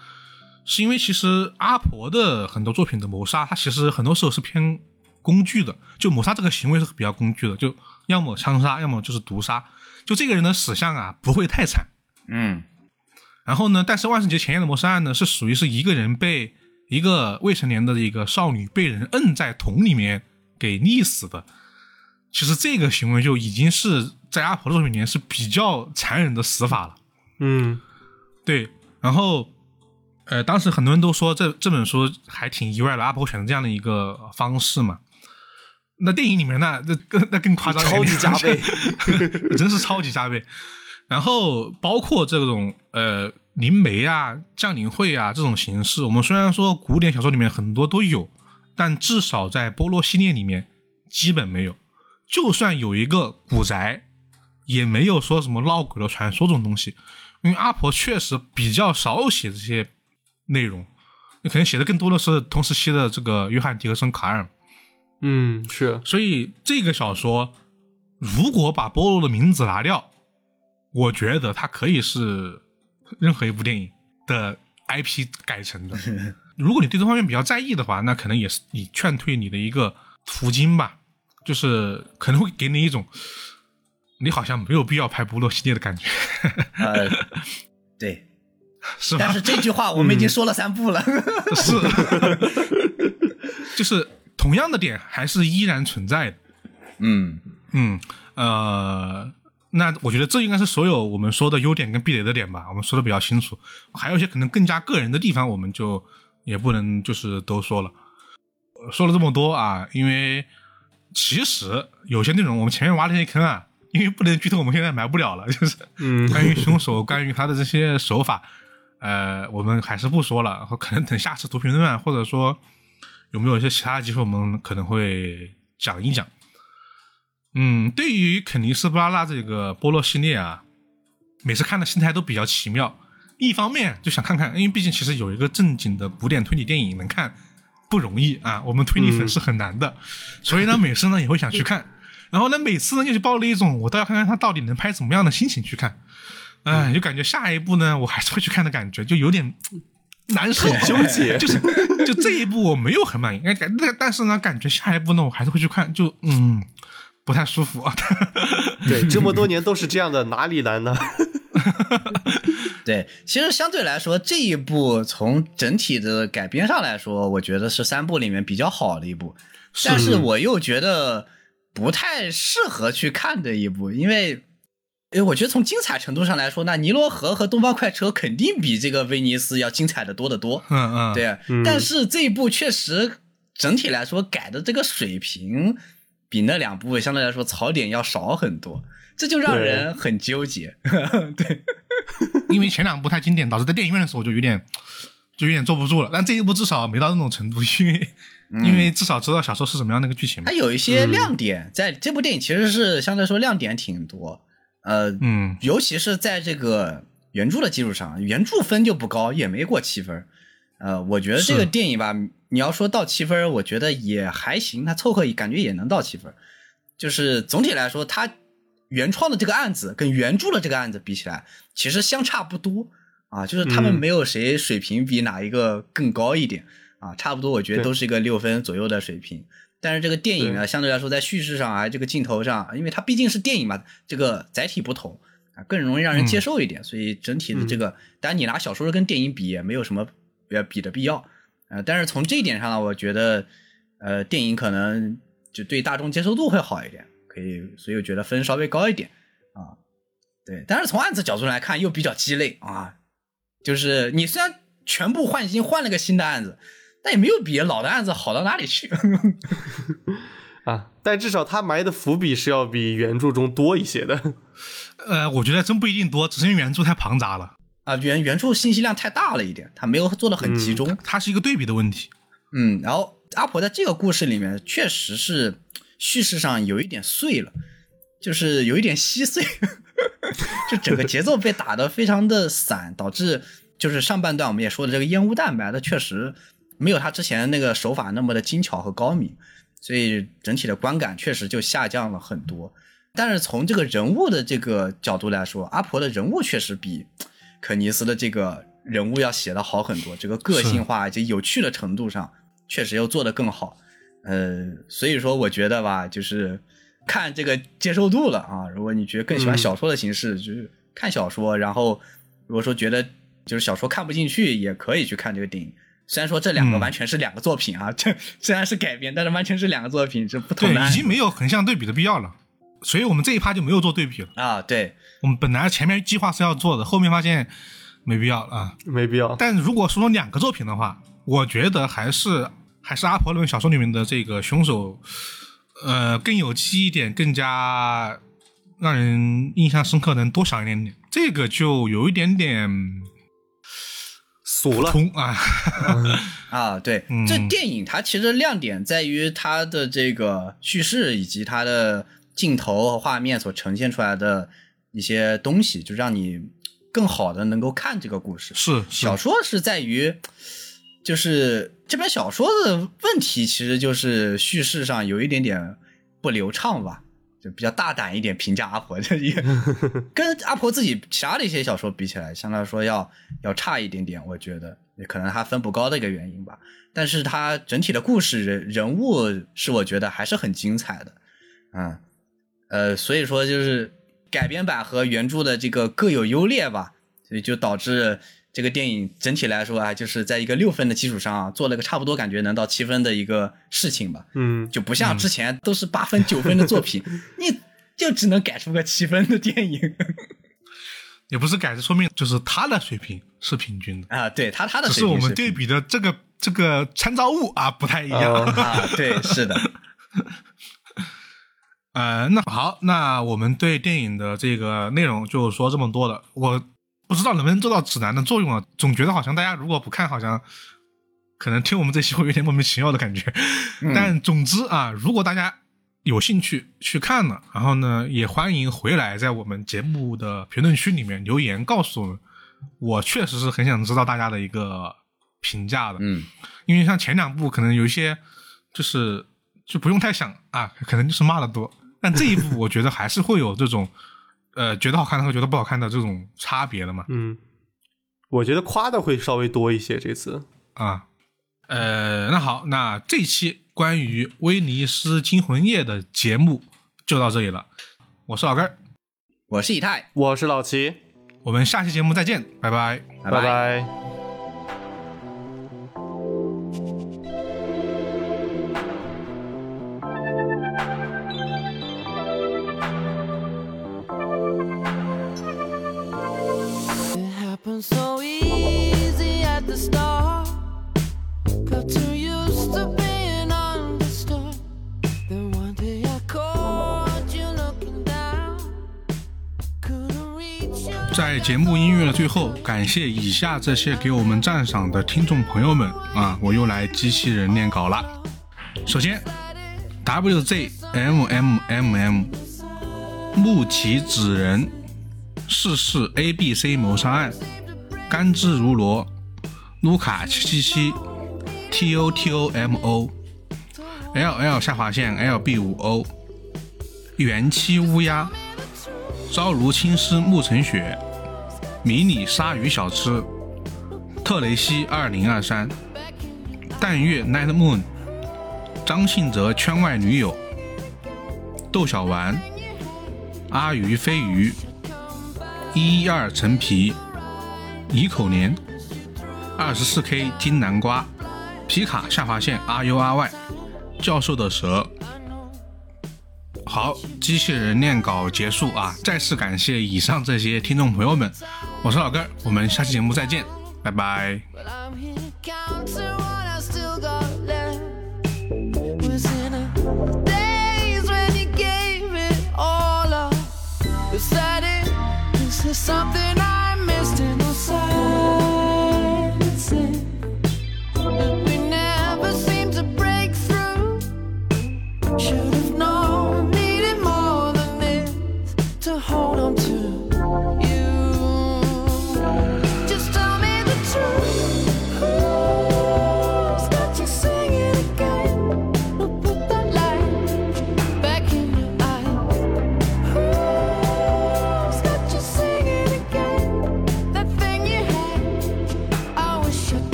Speaker 1: 是因为其实阿婆的很多作品的谋杀，它其实很多时候是偏工具的，就谋杀这个行为是比较工具的，就要么枪杀，要么就是毒杀，就这个人的死相啊不会太惨。
Speaker 2: 嗯
Speaker 1: 然后呢，但是万圣节前夜的谋杀案呢，是属于是一个人被一个未成年的一个少女被人摁在桶里面给溺死的。其实这个行为就已经是在阿婆的作品里面是比较残忍的死法了。
Speaker 3: 嗯，
Speaker 1: 对，然后呃，当时很多人都说这这本书还挺意外的，阿婆选择这样的一个方式嘛。那电影里面那，那更那更夸张，
Speaker 3: 超级加倍，
Speaker 1: 真是超级加倍。然后包括这种呃灵媒啊、降临会啊这种形式，我们虽然说古典小说里面很多都有，但至少在波洛系列里面基本没有。就算有一个古宅，也没有说什么闹鬼的传说这种东西，因为阿婆确实比较少写这些内容，你可能写的更多的是同时期的这个约翰·迪克森·卡尔。
Speaker 3: 嗯，是，
Speaker 1: 所以这个小说如果把波洛的名字拿掉，我觉得它可以是任何一部电影的 IP 改成的。如果你对这方面比较在意的话，那可能也是你劝退你的一个途径吧，就是可能会给你一种你好像没有必要拍波洛系列的感觉，
Speaker 2: 呃，对，
Speaker 1: 是吧？
Speaker 2: 但是这句话我们已经说了三步了。
Speaker 1: 是，就是同样的点还是依然存在的。
Speaker 2: 嗯
Speaker 1: 嗯，呃，那我觉得这应该是所有我们说的优点跟壁垒的点吧，我们说的比较清楚。还有一些可能更加个人的地方，我们就也不能就是都说了。呃说了这么多啊，因为其实有些内容我们前面挖了一些坑啊，因为不能剧透，我们现在埋不了了，就是
Speaker 3: 嗯
Speaker 1: 关于凶手，关于他的这些手法，呃，我们还是不说了，可能等下次读评论啊，或者说有没有一些其他的机会，我们可能会讲一讲。嗯，对于肯尼斯·布拉纳这个波洛系列啊，每次看的心态都比较奇妙。一方面就想看看，因为毕竟其实有一个正经的古典推理电影能看不容易啊，我们推理粉是很难的，所以呢，每次呢也会想去看。然后呢，每次呢又是抱了一种我倒要看看他到底能拍怎么样的心情去看，哎，就感觉下一部呢 我还是会去看的感觉，就有点 难受
Speaker 3: 纠结
Speaker 1: 就是就这一部我没有很满意，哎，感但但是呢，感觉下一部呢我还是会去看，就嗯。不太舒服。
Speaker 3: 对，这么多年都是这样的，哪里难呢？
Speaker 2: 对，其实相对来说，这一部从整体的改编上来说，我觉得是三部里面比较好的一部，但是我又觉得不太适合去看的一部，因为，因为我觉得从精彩程度上来说，那尼罗河和东方快车肯定比这个威尼斯要精彩的多得多。
Speaker 1: 嗯嗯，
Speaker 2: 对，但是这一部确实整体来说改的这个水平比那两部相对来说槽点要少很多，这就让人很纠结。对。
Speaker 1: 因为前两部太经典，导致在电影院的时候就有点，就有点坐不住了。但这一部至少没到那种程度，因为，因为至少知道小说是什么样的一个剧情。
Speaker 2: 它有一些亮点，在这部电影其实是相对来说亮点挺多。呃，
Speaker 1: 嗯，
Speaker 2: 尤其是在这个原著的基础上，原著分就不高，也没过七分。呃，我觉得这个电影吧，你要说到七分，我觉得也还行，它凑合感觉也能到七分。就是总体来说，它。原创的这个案子跟原著的这个案子比起来，其实相差不多啊，就是他们没有谁水平比哪一个更高一点啊，差不多，我觉得都是一个六分左右的水平。但是这个电影呢，相对来说在叙事上啊，这个镜头上，因为它毕竟是电影嘛，这个载体不同啊，更容易让人接受一点。所以整体的这个，当然你拿小说跟电影比也没有什么呃比的必要啊。但是从这一点上呢，我觉得呃电影可能就对大众接受度会好一点。可以，所以我觉得分稍微高一点啊，对。但是从案子角度来看，又比较鸡肋啊。就是你虽然全部换新，换了个新的案子，但也没有比老的案子好到哪里去
Speaker 3: 啊。但至少他埋的伏笔是要比原著中多一些的。
Speaker 1: 呃，我觉得真不一定多，只是因为原著太庞杂了
Speaker 2: 啊。原原著信息量太大了一点，他没有做的很集中，
Speaker 1: 它是一个对比的问题。
Speaker 2: 嗯，然后阿婆在这个故事里面确实是。叙事上有一点碎了，就是有一点稀碎，就整个节奏被打得非常的散，导致就是上半段我们也说的这个烟雾弹埋的确实没有他之前那个手法那么的精巧和高明，所以整体的观感确实就下降了很多。但是从这个人物的这个角度来说，阿婆的人物确实比肯尼斯的这个人物要写的好很多，这个个性化以及有趣的程度上确实又做得更好。呃，所以说我觉得吧，就是看这个接受度了啊。如果你觉得更喜欢小说的形式，就是看小说；然后如果说觉得就是小说看不进去，也可以去看这个电影。虽然说这两个完全是两个作品啊，这虽然是改编，但是完全是两个作品，是不同的。
Speaker 1: 已经没有横向对比的必要了，所以我们这一趴就没有做对比了
Speaker 2: 啊。对，
Speaker 1: 我们本来前面计划是要做的，后面发现没必要啊，
Speaker 3: 没必要。
Speaker 1: 但如果说两个作品的话，我觉得还是。还是阿婆论小说里面的这个凶手，呃，更有记忆点，更加让人印象深刻，能多想一点点。这个就有一点点
Speaker 3: 俗了
Speaker 1: 啊
Speaker 2: 啊！对，这电影它其实亮点在于它的这个叙事以及它的镜头和画面所呈现出来的一些东西，就让你更好的能够看这个故事。
Speaker 1: 是
Speaker 2: 小说是在于。就是这本小说的问题，其实就是叙事上有一点点不流畅吧，就比较大胆一点评价阿婆这一 跟阿婆自己其他的一些小说比起来，相对来说要要差一点点，我觉得也可能他分不高的一个原因吧。但是他整体的故事人人物是我觉得还是很精彩的，嗯呃，所以说就是改编版和原著的这个各有优劣吧，所以就导致。这个电影整体来说啊，就是在一个六分的基础上啊，做了个差不多感觉能到七分的一个事情吧。
Speaker 3: 嗯，
Speaker 2: 就不像之前都是八分九分的作品，你就只能改出个七分的电影。
Speaker 1: 也不是改，说明就是他的水平是平均的
Speaker 2: 啊。对他他的水平
Speaker 1: 是我们对比的这个这个参照物啊不太一样
Speaker 2: 啊。对，是的。
Speaker 1: 呃，那好，那我们对电影的这个内容就说这么多了。我。不知道能不能做到指南的作用啊？总觉得好像大家如果不看，好像可能听我们这期会有点莫名其妙的感觉。但总之啊，如果大家有兴趣去看了，然后呢，也欢迎回来在我们节目的评论区里面留言告诉我们。我确实是很想知道大家的一个评价的。
Speaker 2: 嗯，
Speaker 1: 因为像前两部可能有一些就是就不用太想啊，可能就是骂的多。但这一部我觉得还是会有这种。呃，觉得好看的和觉得不好看的这种差别了嘛？
Speaker 3: 嗯，我觉得夸的会稍微多一些这次
Speaker 1: 啊。呃，那好，那这期关于《威尼斯惊魂夜》的节目就到这里了。我是老根儿，
Speaker 2: 我是以太，
Speaker 4: 我是老齐，
Speaker 1: 我们下期节目再见，拜拜。
Speaker 2: 拜
Speaker 4: 拜
Speaker 1: 节目音乐的最后，感谢以下这些给我们赞赏的听众朋友们啊！我又来机器人念稿了。首先，WZMMMM 木奇子人，世事 ABC 谋杀案，甘之如罗，卢卡七七七，TOTOMO，LL 下划线 LB 五 O，元气乌鸦，朝如青丝暮成雪。迷你鲨鱼小吃，特雷西二零二三，淡月 Night Moon，张信哲圈外女友，窦小丸，阿鱼飞鱼，一一二陈皮，宜口莲，二十四 K 金南瓜，皮卡下划线 R U R Y，教授的蛇。好，机器人念稿结束啊！再次感谢以上这些听众朋友们，我是老根，我们下期节目再见，拜拜。something